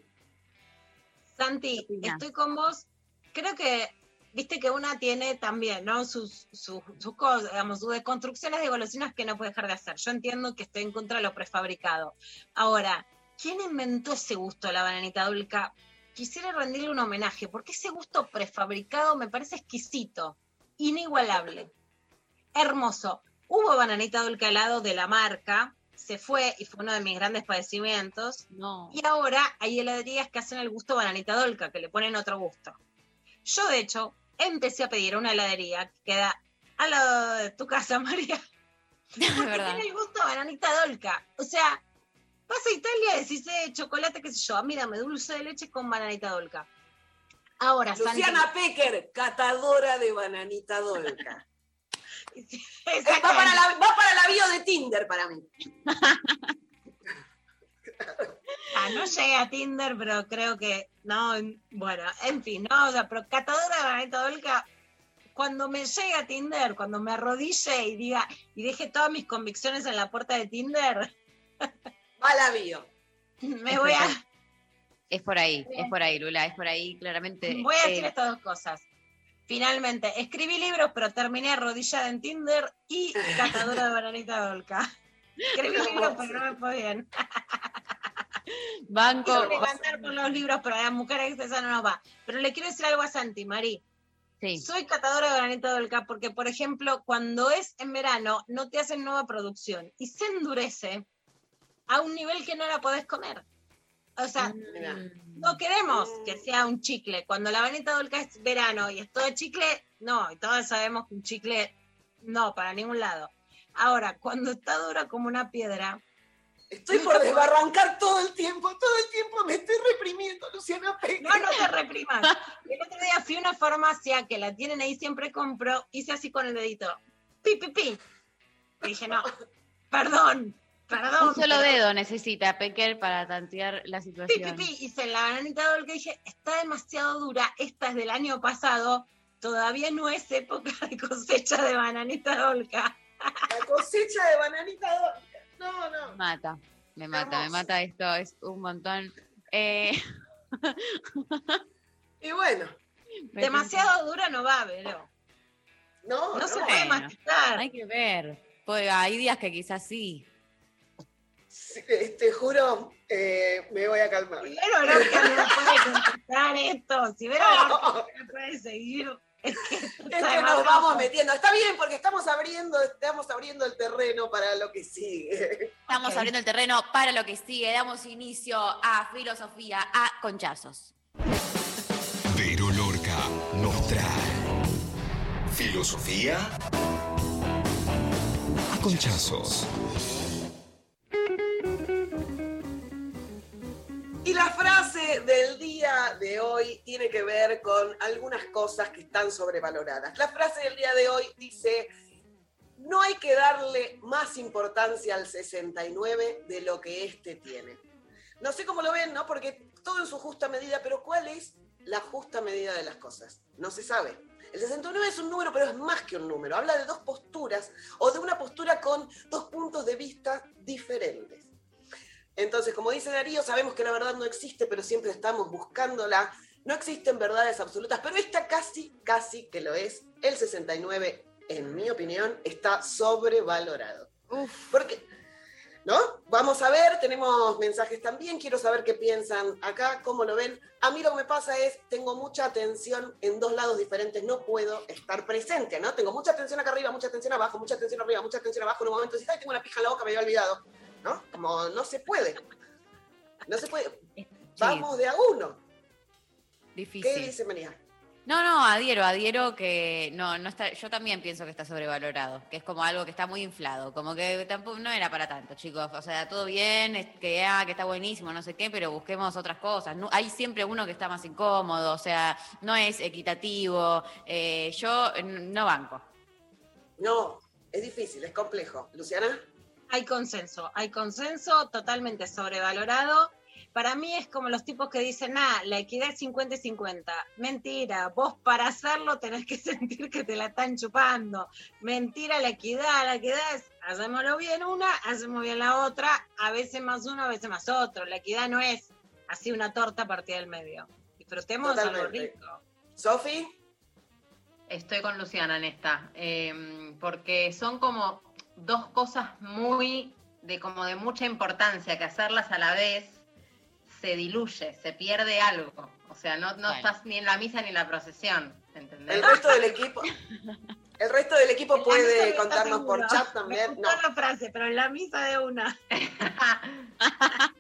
Santi, estoy con vos. Creo que, viste que una tiene también, ¿no? Sus, sus, sus cosas, digamos, sus desconstrucciones de golosinas que no puede dejar de hacer. Yo entiendo que estoy en contra de lo prefabricado. Ahora, ¿quién inventó ese gusto de la bananita dulca? Quisiera rendirle un homenaje, porque ese gusto prefabricado me parece exquisito, inigualable, hermoso. Hubo bananita dulca helado de la marca, se fue y fue uno de mis grandes padecimientos. No. Y ahora hay heladerías que hacen el gusto bananita dolca, que le ponen otro gusto. Yo, de hecho, empecé a pedir una heladería que queda al lado de tu casa, María. Porque tiene el gusto bananita dolca. O sea, vas a Italia, decís eh, chocolate, qué sé yo, a mí dame dulce de leche con bananita dolca. Ahora, Santi, Luciana Pecker, catadora de bananita dolca. Eh, va, para la, va para la bio de Tinder para mí. Ah, no llegué a Tinder, pero creo que no, en- bueno, en fin, no, o sea, pero catadora de bananita dolca, cuando me llegue a Tinder, cuando me arrodille y diga, y deje todas mis convicciones en la puerta de Tinder, Va la bio. me voy a, Es por ahí, es por ahí, Lula, es por ahí, claramente. voy a Eh, decir estas dos cosas. Finalmente, escribí libros, pero terminé arrodillada en Tinder y catadora de bananita dolca. Escribí libros, pero no me fue bien. Banco. Quiero levantar por los libros, pero a las mujeres esa no nos va. Pero le quiero decir algo a Santi, Mari. Sí. Soy catadora de granito dolca porque, por ejemplo, cuando es en verano, no te hacen nueva producción y se endurece a un nivel que no la podés comer. O sea, Mirá. no queremos que sea un chicle. Cuando la banita dolca es verano y es todo chicle, no, y todos sabemos que un chicle no, para ningún lado. Ahora, cuando está dura como una piedra, Estoy por desbarrancar todo el tiempo, todo el tiempo me estoy reprimiendo, Luciana. No, no te reprimas. El otro día fui a una farmacia que la tienen ahí, siempre compro, hice así con el dedito. Pi, pi, pi. Y dije, no, perdón, Perdón. Un solo pero- dedo necesita Pecker para tantear la Pi, pi, situación. pi, hice la bananita dolca y dije, está demasiado dura, esta es del año pasado, todavía no es época de cosecha de bananita dolca. La cosecha de bananita dolca. No, no. Me mata, me mata, me mata esto, es un montón. Eh, Y bueno, me Demasiado dura no va, pero no, no, se puede Bueno, masticar. Hay que ver. Pues hay días que quizás sí. Sí, Te juro, eh, me voy a calmar. Si Vero Lorca no puede contestar esto, si Vero Lorca no puede seguir, es que, Es nos vamos metiendo. Está bien, porque estamos abriendo, estamos abriendo el terreno para lo que sigue. Estamos abriendo el terreno para lo que sigue. Damos inicio a filosofía, a conchazos. Vero Lorca nos trae filosofía a conchazos. La frase del día de hoy tiene que ver con algunas cosas que están sobrevaloradas. La frase del día de hoy dice, no hay que darle más importancia al 69 de lo que éste tiene. No sé cómo lo ven, ¿no? Porque todo en su justa medida, pero ¿cuál es la justa medida de las cosas? No se sabe. El 69 es un número, pero es más que un número. Habla de dos posturas o de una postura con dos puntos de vista diferentes. Entonces, como dice Darío, sabemos que la verdad no existe, pero siempre estamos buscándola. No existen verdades absolutas, pero esta casi, casi que lo es. El 69, en mi opinión, está sobrevalorado. Porque, ¿no? Vamos a ver, tenemos mensajes también, quiero saber qué piensan acá, cómo lo ven. A mí lo que me pasa es, tengo mucha atención en dos lados diferentes, no puedo estar presente, ¿no? Tengo mucha atención acá arriba, mucha atención abajo, mucha atención arriba, mucha atención abajo, en un momento ay, tengo una pija en la boca, me había olvidado, ¿no? Como no se puede. No se puede. Vamos de a uno. ¿Qué Difícil. dice María? No, no, adhiero, adhiero que no, no está, yo también pienso que está sobrevalorado, que es como algo que está muy inflado, como que tampoco no era para tanto, chicos. O sea, todo bien, es que, ah, que está buenísimo, no sé qué, pero busquemos otras cosas. No, hay siempre uno que está más incómodo, o sea, no es equitativo. Eh, yo no banco. No, es difícil, es complejo. Luciana. Hay consenso, hay consenso totalmente sobrevalorado. Para mí es como los tipos que dicen, ah, la equidad es 50 y 50. Mentira, vos para hacerlo tenés que sentir que te la están chupando. Mentira, la equidad, la equidad es, hacémoslo bien una, hacemos bien la otra, a veces más uno, a veces más otro. La equidad no es así una torta partida del medio. Disfrutemos algo rico. Sofi. Estoy con Luciana en esta, eh, porque son como dos cosas muy de como de mucha importancia que hacerlas a la vez se diluye, se pierde algo. O sea, no, no Bueno. estás ni en la misa ni en la procesión, ¿entendés? El resto del equipo. El resto del equipo puede contarnos por chat Me también. gustó No, la frase, pero en la misa de una.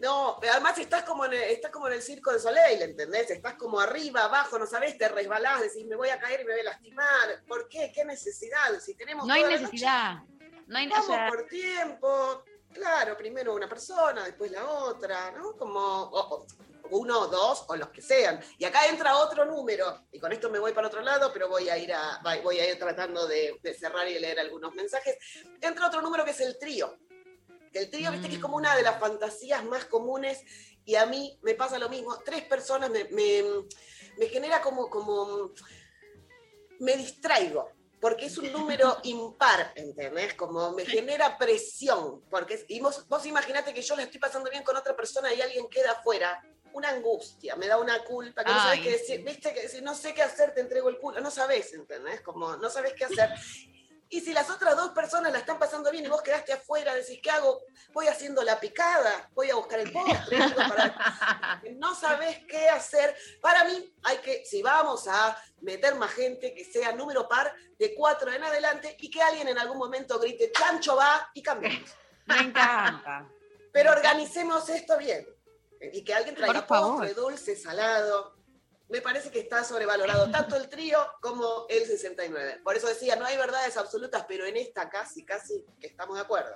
no, pero además estás como, en el, estás como en el circo de Soleil, ¿entendés? Estás como arriba, abajo, no sabés, te resbalás, decís, me voy a caer y me voy a lastimar. ¿Por qué? ¿Qué necesidad? Si tenemos No hay noche, necesidad. No hay, Vamos por tiempo. Claro, primero una persona, después la otra, ¿no? Como uno, dos o los que sean. Y acá entra otro número. Y con esto me voy para otro lado, pero voy a ir, a, voy a ir tratando de, de cerrar y leer algunos mensajes. Entra otro número que es el trío. Que el trío, viste, que es como una de las fantasías más comunes. Y a mí me pasa lo mismo. Tres personas me, me, me genera como, como. Me distraigo porque es un número impar, ¿entendés? Como me genera presión, porque y vos, vos imaginate que yo la estoy pasando bien con otra persona y alguien queda afuera, una angustia, me da una culpa, que no sabes qué decir, viste, que si no sé qué hacer, te entrego el culo, no sabes, ¿entendés? Como no sabes qué hacer. Y si las otras dos personas la están pasando bien y vos quedaste afuera, decís, ¿qué hago? Voy haciendo la picada, voy a buscar el postre, para- no sabes qué hacer. Para mí, hay que, si vamos a meter más gente, que sea número par de cuatro en adelante y que alguien en algún momento grite, chancho va y cambiemos. me encanta. Pero organicemos esto bien. Y que alguien traiga postre, dulce, salado. Me parece que está sobrevalorado tanto el trío como el 69. Por eso decía, no hay verdades absolutas, pero en esta casi, casi que estamos de acuerdo.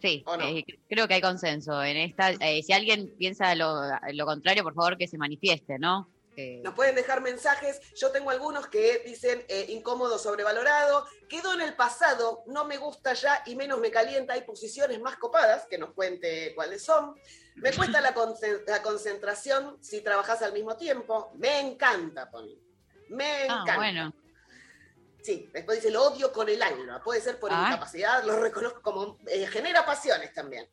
Sí, ¿O no? eh, creo que hay consenso en esta. eh, si alguien piensa lo, lo contrario, por favor que se manifieste, ¿no? Eh, Nos pueden dejar mensajes. Yo tengo algunos que dicen eh, incómodo, sobrevalorado. Quedó en el pasado, no me gusta ya y menos me calienta. Hay posiciones más copadas, que nos cuente cuáles son. Me cuesta la, concen- la concentración si trabajas al mismo tiempo. Me encanta, Pony. Me Ah, encanta. bueno. Sí, después dice, lo odio con el alma. Puede ser por Ah. incapacidad, lo reconozco como... eh, genera pasiones también.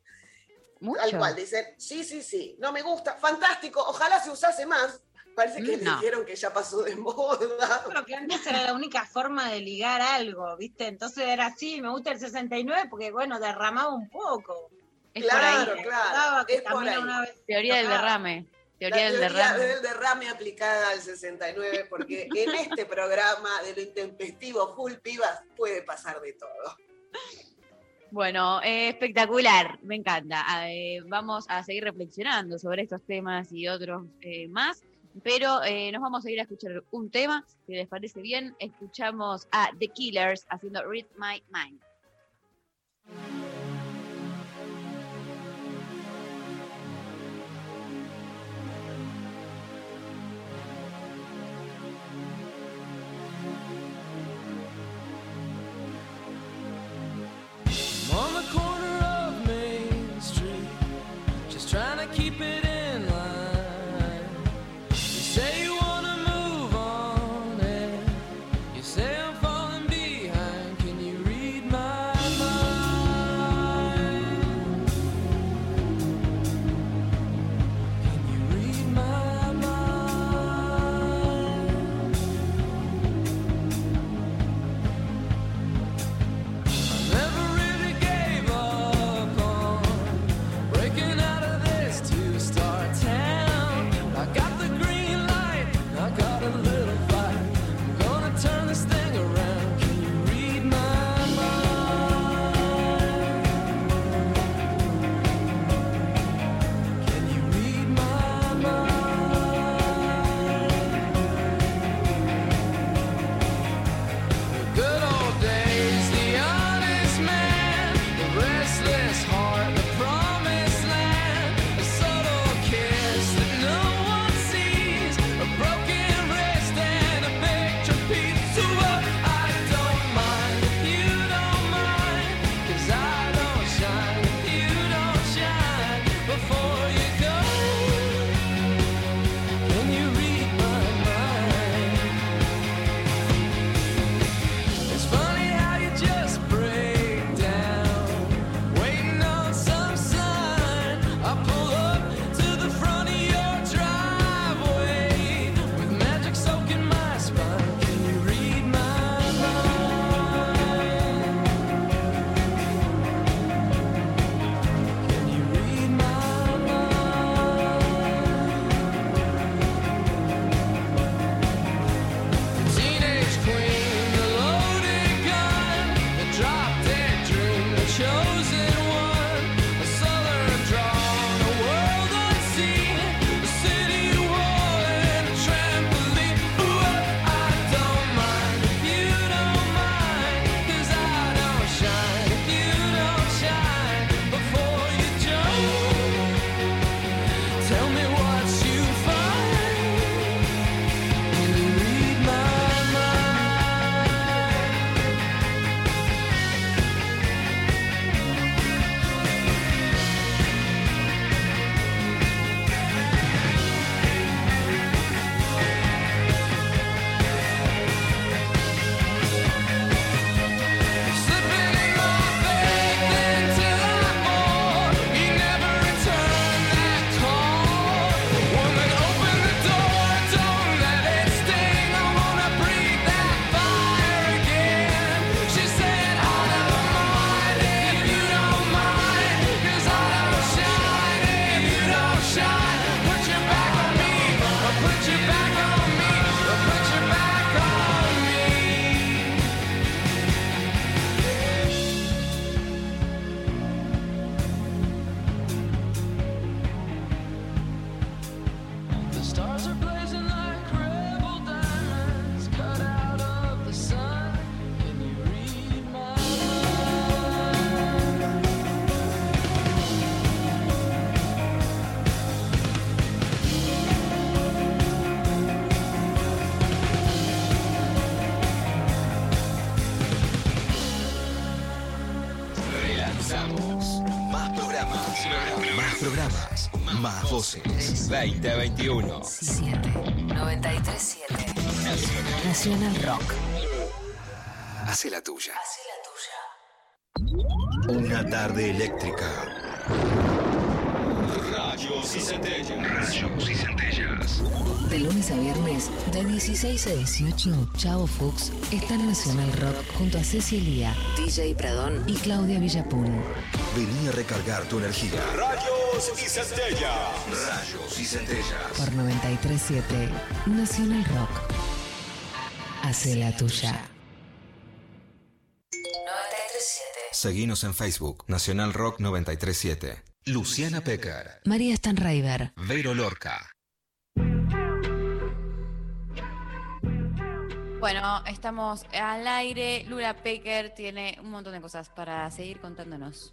Mucho. Tal cual, dicen, sí, sí, sí, no me gusta, fantástico, ojalá se usase más. Parece que Mm, le no. dijeron que ya pasó de moda. Creo que antes era la única forma de ligar algo, ¿viste? Entonces era así, me gusta el 69 porque, bueno, derramaba un poco. Es por ahí. Claro, claro, es por ahí. una vez Teoría del derrame. La Teoría del teoría derrame. del derrame aplicada al 69, porque en este programa de lo intempestivo full pibas puede pasar de todo. Bueno, eh, espectacular, me encanta. Ah, eh, vamos a seguir reflexionando sobre estos temas y otros eh, más, pero eh, nos vamos a ir a escuchar un tema, si les parece bien, escuchamos a The Killers haciendo Read My Mind. 2021. 7 937 Nacional. Nacional Rock. Hace la tuya. Hace la tuya. Una tarde eléctrica. Rayos y centellas. Rayos y centellas. De lunes a viernes, de 16 a 18, Chavo Fuchs está en Nacional Rock junto a Cecilia, DJ Pradón y Claudia Villapun. Vení a recargar tu energía. Rayos y centellas. Rayos y centellas. Por 937 Nacional Rock. Hace la tuya. 937. Seguinos en Facebook, Nacional Rock 937. Luciana Pecker. María Stanraiver. Vero Lorca. Bueno, estamos al aire. Lula Pecker tiene un montón de cosas para seguir contándonos.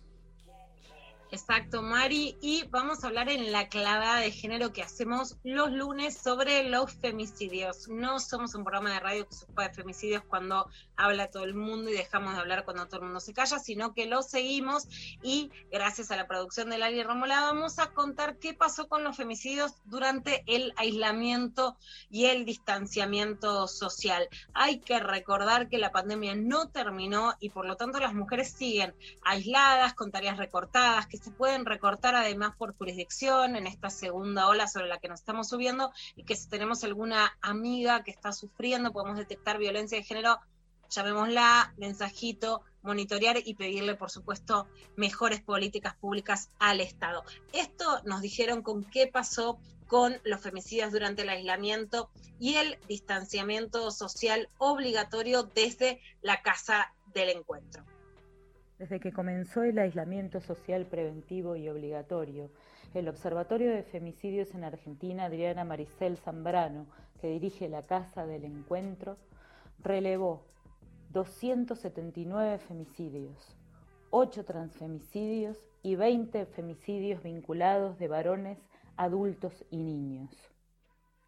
Exacto, Mari. Y vamos a hablar en la clavada de género que hacemos los lunes sobre los femicidios. No somos un programa de radio que se ocupa de femicidios cuando habla todo el mundo y dejamos de hablar cuando todo el mundo se calla, sino que lo seguimos y gracias a la producción de Lali Romola vamos a contar qué pasó con los femicidios durante el aislamiento y el distanciamiento social. Hay que recordar que la pandemia no terminó y por lo tanto las mujeres siguen aisladas, con tareas recortadas, que se pueden recortar además por jurisdicción en esta segunda ola sobre la que nos estamos subiendo y que si tenemos alguna amiga que está sufriendo, podemos detectar violencia de género, llamémosla, mensajito, monitorear y pedirle, por supuesto, mejores políticas públicas al Estado. Esto nos dijeron con qué pasó con los femicidios durante el aislamiento y el distanciamiento social obligatorio desde la casa del encuentro. Desde que comenzó el aislamiento social preventivo y obligatorio, el Observatorio de Femicidios en Argentina, Adriana Maricel Zambrano, que dirige la Casa del Encuentro, relevó 279 femicidios, 8 transfemicidios y 20 femicidios vinculados de varones, adultos y niños.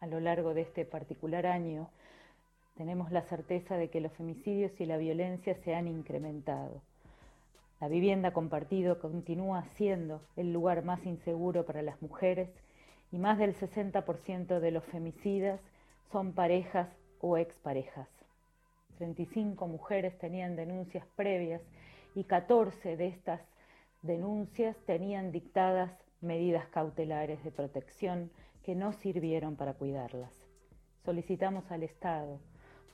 A lo largo de este particular año, tenemos la certeza de que los femicidios y la violencia se han incrementado. La vivienda compartida continúa siendo el lugar más inseguro para las mujeres y más del 60% de los femicidas son parejas o exparejas. 35 mujeres tenían denuncias previas y 14 de estas denuncias tenían dictadas medidas cautelares de protección que no sirvieron para cuidarlas. Solicitamos al Estado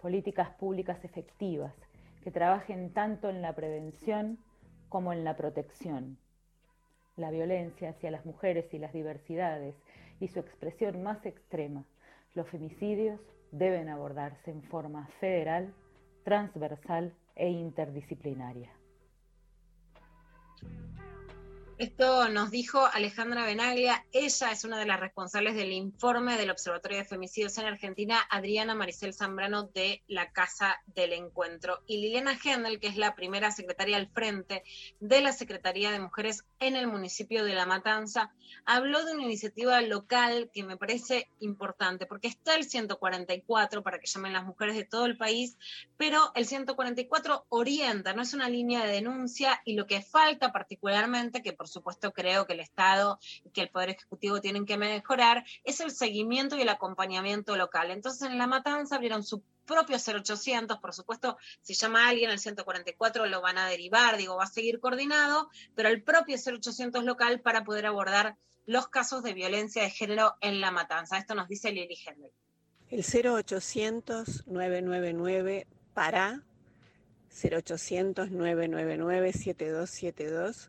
políticas públicas efectivas que trabajen tanto en la prevención como en la protección. La violencia hacia las mujeres y las diversidades y su expresión más extrema, los femicidios, deben abordarse en forma federal, transversal e interdisciplinaria. Esto nos dijo Alejandra Benaglia. Ella es una de las responsables del informe del Observatorio de Femicidios en Argentina, Adriana Maricel Zambrano de la Casa del Encuentro. Y Liliana Gendel, que es la primera secretaria al frente de la Secretaría de Mujeres en el municipio de La Matanza, habló de una iniciativa local que me parece importante, porque está el 144 para que llamen las mujeres de todo el país, pero el 144 orienta, no es una línea de denuncia y lo que falta particularmente, que por supuesto creo que el Estado y que el Poder Ejecutivo tienen que mejorar, es el seguimiento y el acompañamiento local. Entonces en La Matanza abrieron su propio 0800, por supuesto, si llama a alguien al 144 lo van a derivar, digo, va a seguir coordinado, pero el propio 0800 local para poder abordar los casos de violencia de género en La Matanza. Esto nos dice Lili Hendel. El 0800-999 para 0800-999-7272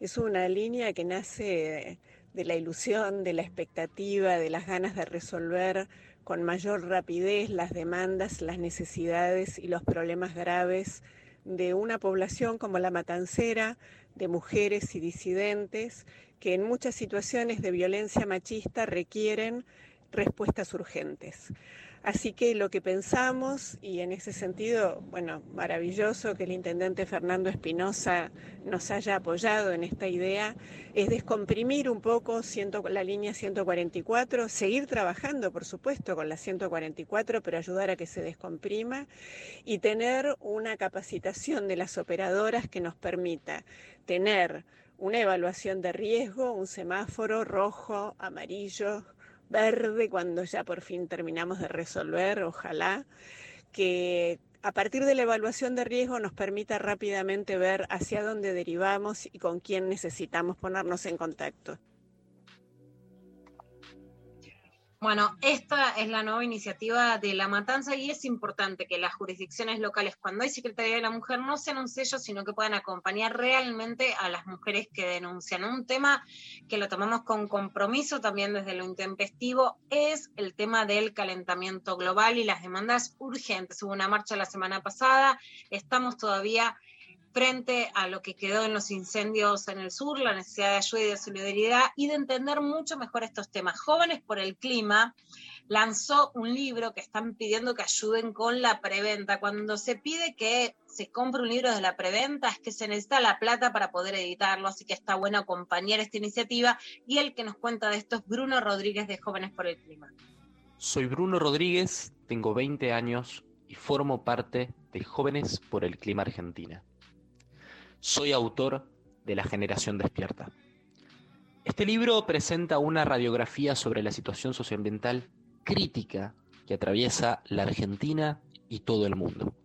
es una línea que nace de la ilusión, de la expectativa, de las ganas de resolver con mayor rapidez las demandas, las necesidades y los problemas graves de una población como la matancera, de mujeres y disidentes, que en muchas situaciones de violencia machista requieren respuestas urgentes. Así que lo que pensamos, y en ese sentido, bueno, maravilloso que el intendente Fernando Espinosa nos haya apoyado en esta idea, es descomprimir un poco la línea 144, seguir trabajando, por supuesto, con la 144, pero ayudar a que se descomprima y tener una capacitación de las operadoras que nos permita tener una evaluación de riesgo, un semáforo rojo, amarillo, verde, cuando ya por fin terminamos de resolver, ojalá, que a partir de la evaluación de riesgo nos permita rápidamente ver hacia dónde derivamos y con quién necesitamos ponernos en contacto. Bueno, esta es la nueva iniciativa de La Matanza y es importante que las jurisdicciones locales, cuando hay Secretaría de la Mujer, no sean un sello, sino que puedan acompañar realmente a las mujeres que denuncian. Un tema que lo tomamos con compromiso también desde lo intempestivo es el tema del calentamiento global y las demandas urgentes. Hubo una marcha la semana pasada, estamos todavía frente a lo que quedó en los incendios en el sur, la necesidad de ayuda y de solidaridad y de entender mucho mejor estos temas. Jóvenes por el Clima lanzó un libro que están pidiendo que ayuden con la preventa. Cuando se pide que se compre un libro de la preventa es que se necesita la plata para poder editarlo, así que está bueno acompañar esta iniciativa. Y el que nos cuenta de esto es Bruno Rodríguez de Jóvenes por el Clima. Soy Bruno Rodríguez, tengo 20 años y formo parte de Jóvenes por el Clima Argentina. Soy autor de La Generación Despierta. Este libro presenta una radiografía sobre la situación socioambiental crítica que atraviesa la Argentina y todo el mundo.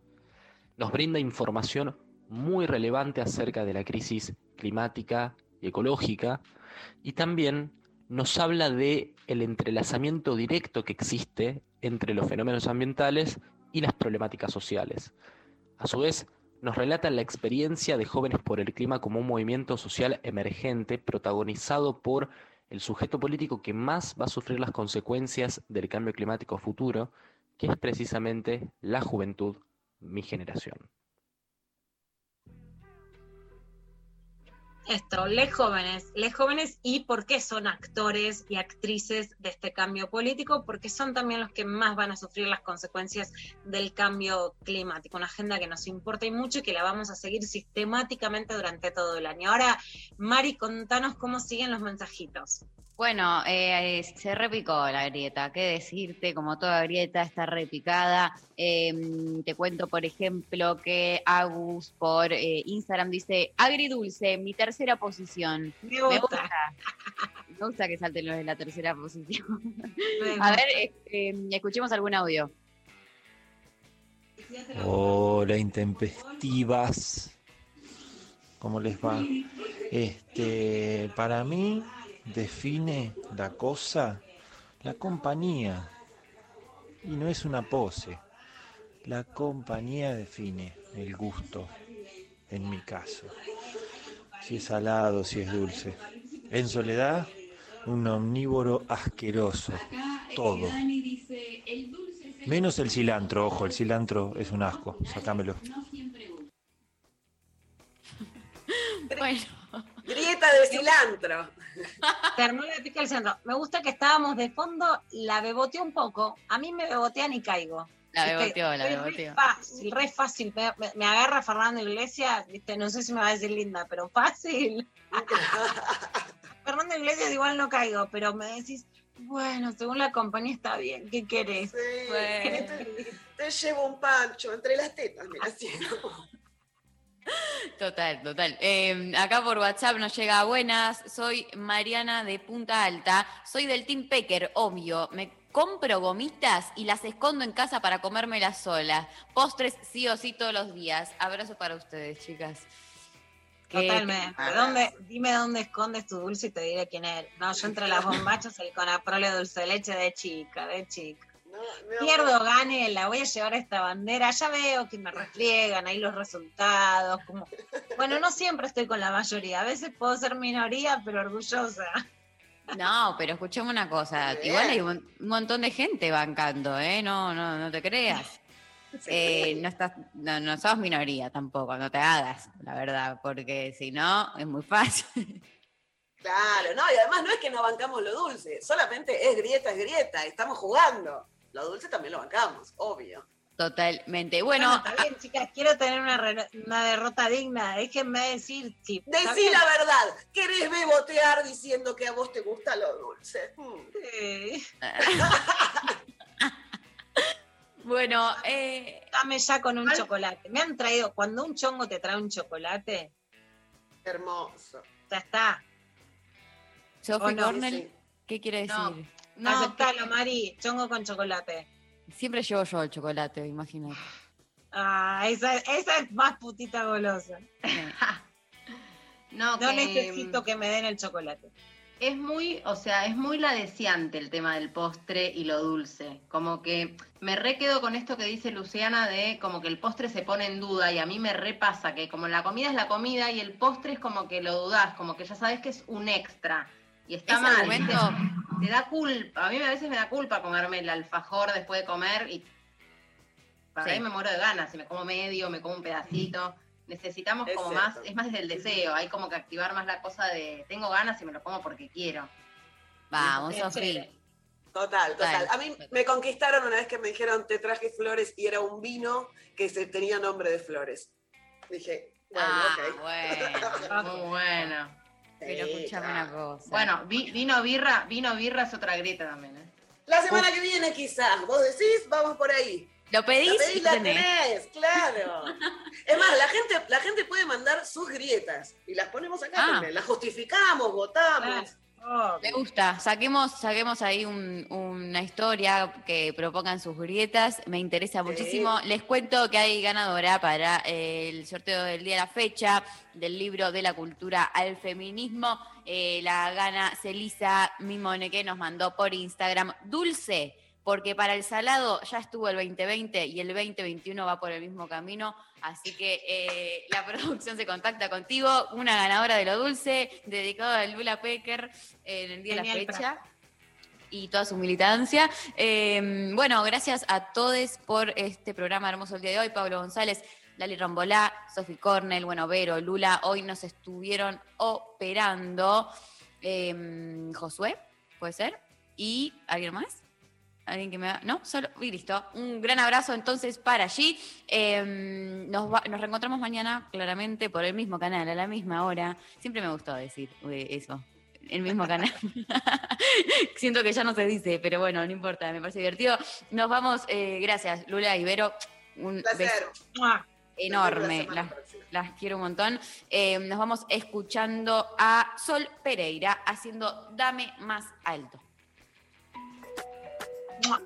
Nos brinda información muy relevante acerca de la crisis climática y ecológica y también nos habla de el entrelazamiento directo que existe entre los fenómenos ambientales y las problemáticas sociales. A su vez, nos relata la experiencia de Jóvenes por el Clima como un movimiento social emergente protagonizado por el sujeto político que más va a sufrir las consecuencias del cambio climático futuro, que es precisamente la juventud, mi generación. Esto, les jóvenes, les jóvenes y por qué son actores y actrices de este cambio político, porque son también los que más van a sufrir las consecuencias del cambio climático, una agenda que nos importa y mucho y que la vamos a seguir sistemáticamente durante todo el año. Ahora, Mari, contanos cómo siguen los mensajitos. Bueno, eh, se repicó la grieta, qué decirte, como toda grieta está repicada. Eh, te cuento, por ejemplo, que Agus por eh, Instagram dice, agridulce, mi tercera posición. Me gusta. Me gusta que salten los de la tercera posición. Me A gusta. ver, eh, eh, escuchemos algún audio. Hola, intempestivas. ¿Cómo les va? Este, para mí define la cosa la compañía. Y no es una pose. La compañía define el gusto, en mi caso. Si es salado, si es dulce. En soledad, un omnívoro asqueroso. Todo. Menos el cilantro, ojo, el cilantro es un asco, sacámelo. Bueno. Grieta de cilantro. Terminó la pica del centro. Me gusta que estábamos de fondo, la beboteó un poco. A mí me bebotean y caigo. La Viste, beboteó, la soy re beboteó. Fácil, re fácil. Me, me- me agarra Fernando Iglesias, viste, no sé si me va a decir linda, pero fácil. Fernando Iglesias igual no caigo, pero me decís, bueno, según la compañía está bien, ¿qué querés? Te, te llevo un pancho entre las tetas, mira, así, ¿no? Total, total. Eh, acá por WhatsApp nos llega buenas. Soy Mariana de Punta Alta. Soy del Team Pecker, obvio. Me compro gomitas y las escondo en casa para comérmelas sola. Postres sí o sí todos los días. Abrazo para ustedes, chicas. Totalmente. ¿Dónde, dime dónde escondes tu dulce y te diré quién es. No, yo entre las bombachas el conaprole dulce de leche de chica, de chica. Pierdo, gane, la voy a llevar a esta bandera. Ya veo que me refriegan ahí los resultados. Como... Bueno, no siempre estoy con la mayoría. A veces puedo ser minoría, pero orgullosa. No, pero escuchame una cosa. Bien. Igual hay un un montón de gente bancando, ¿eh? No, no, no te creas. Eh, no, estás, no, no sos minoría tampoco, no te hagas, la verdad, porque si no, es muy fácil. Claro, no, y además no es que no bancamos lo dulce, solamente es grieta, es grieta, estamos jugando. Lo dulce también lo bancamos, obvio. Totalmente. Bueno, está bien, chicas, quiero tener una, una derrota digna. Déjenme decir si. está Decí la verdad, querés bebotear diciendo que a vos te gusta lo dulce. Sí. Bueno, eh... Dame ya con un chocolate. Me han traído, cuando un chongo te trae un chocolate, Hermoso. Ya está. Sophie. Cornell, Sí. ¿qué quiere decir? No, No, aceptalo, Mari. Chongo con chocolate. Siempre llevo yo el chocolate, imagínate. Ah, esa, esa es más putita golosa. No, No que- necesito que me den el chocolate. Es muy, o sea, es muy la deseante el tema del postre y lo dulce. Como que me re quedo con esto que dice Luciana de como que el postre se pone en duda y a mí me repasa que como la comida es la comida y el postre es como que lo dudás, como que ya sabes que es un extra. Y está Ese mal. argumento- ¿viste? Te da culpa. A mí a veces me da culpa comerme el alfajor después de comer y para Sí. ahí me muero de ganas. Si me como medio, me como un pedacito. Necesitamos Es como cierto. más, es más desde el deseo, hay como que activar más la cosa de tengo ganas y me lo como porque quiero. Vamos. Total, total. Total. A mí me conquistaron una vez que me dijeron te traje flores y era un vino que se tenía nombre de flores. Dije, bueno, Ah, ok. bueno. Muy bueno. Pero Sí, escuchame claro. una cosa. Bueno, vi- vino birra, vino birra es otra grieta también, ¿eh? La semana que viene quizás, vos decís, vamos por ahí. ¿Lo pedís? La pedís, y la tenés. tenés, claro. Es más, la gente, la gente puede mandar sus grietas y las ponemos acá Ah. también. Las justificamos, votamos. Me gusta. Saquemos, saquemos ahí un- una historia que propongan sus grietas. Me interesa muchísimo. Les cuento que hay ganadora para el sorteo del día de la fecha del libro de la cultura al feminismo. Eh, la gana Celisa Mimone que nos mandó por Instagram. Dulce. Porque para el salado ya estuvo el 2020 y el 2021 va por el mismo camino. Así que eh, la producción se contacta contigo. Una ganadora de lo dulce, dedicado a Lula Pecker en el día de la fecha y toda su militancia. Eh, bueno, gracias a todos por este programa hermoso el día de hoy. Pablo González, Lali Rambolá, Sofi Cornell, bueno, Vero, Lula, hoy nos estuvieron operando. Eh, Josué, ¿puede ser? ¿Y alguien más? ¿Alguien que me va? No, solo. Y listo. Un gran abrazo entonces para allí. Eh, nos, va- nos reencontramos mañana, claramente, por el mismo canal, a la misma hora. Siempre me gustó decir eh, eso. El mismo canal. Siento que ya no se dice, pero bueno, no importa, me parece divertido. Nos vamos, eh, gracias, Lula y Vero. Un Placer. beso enorme. Las, las quiero un montón. Eh, nos vamos escuchando a Sol Pereira haciendo Dame más alto. Mwah.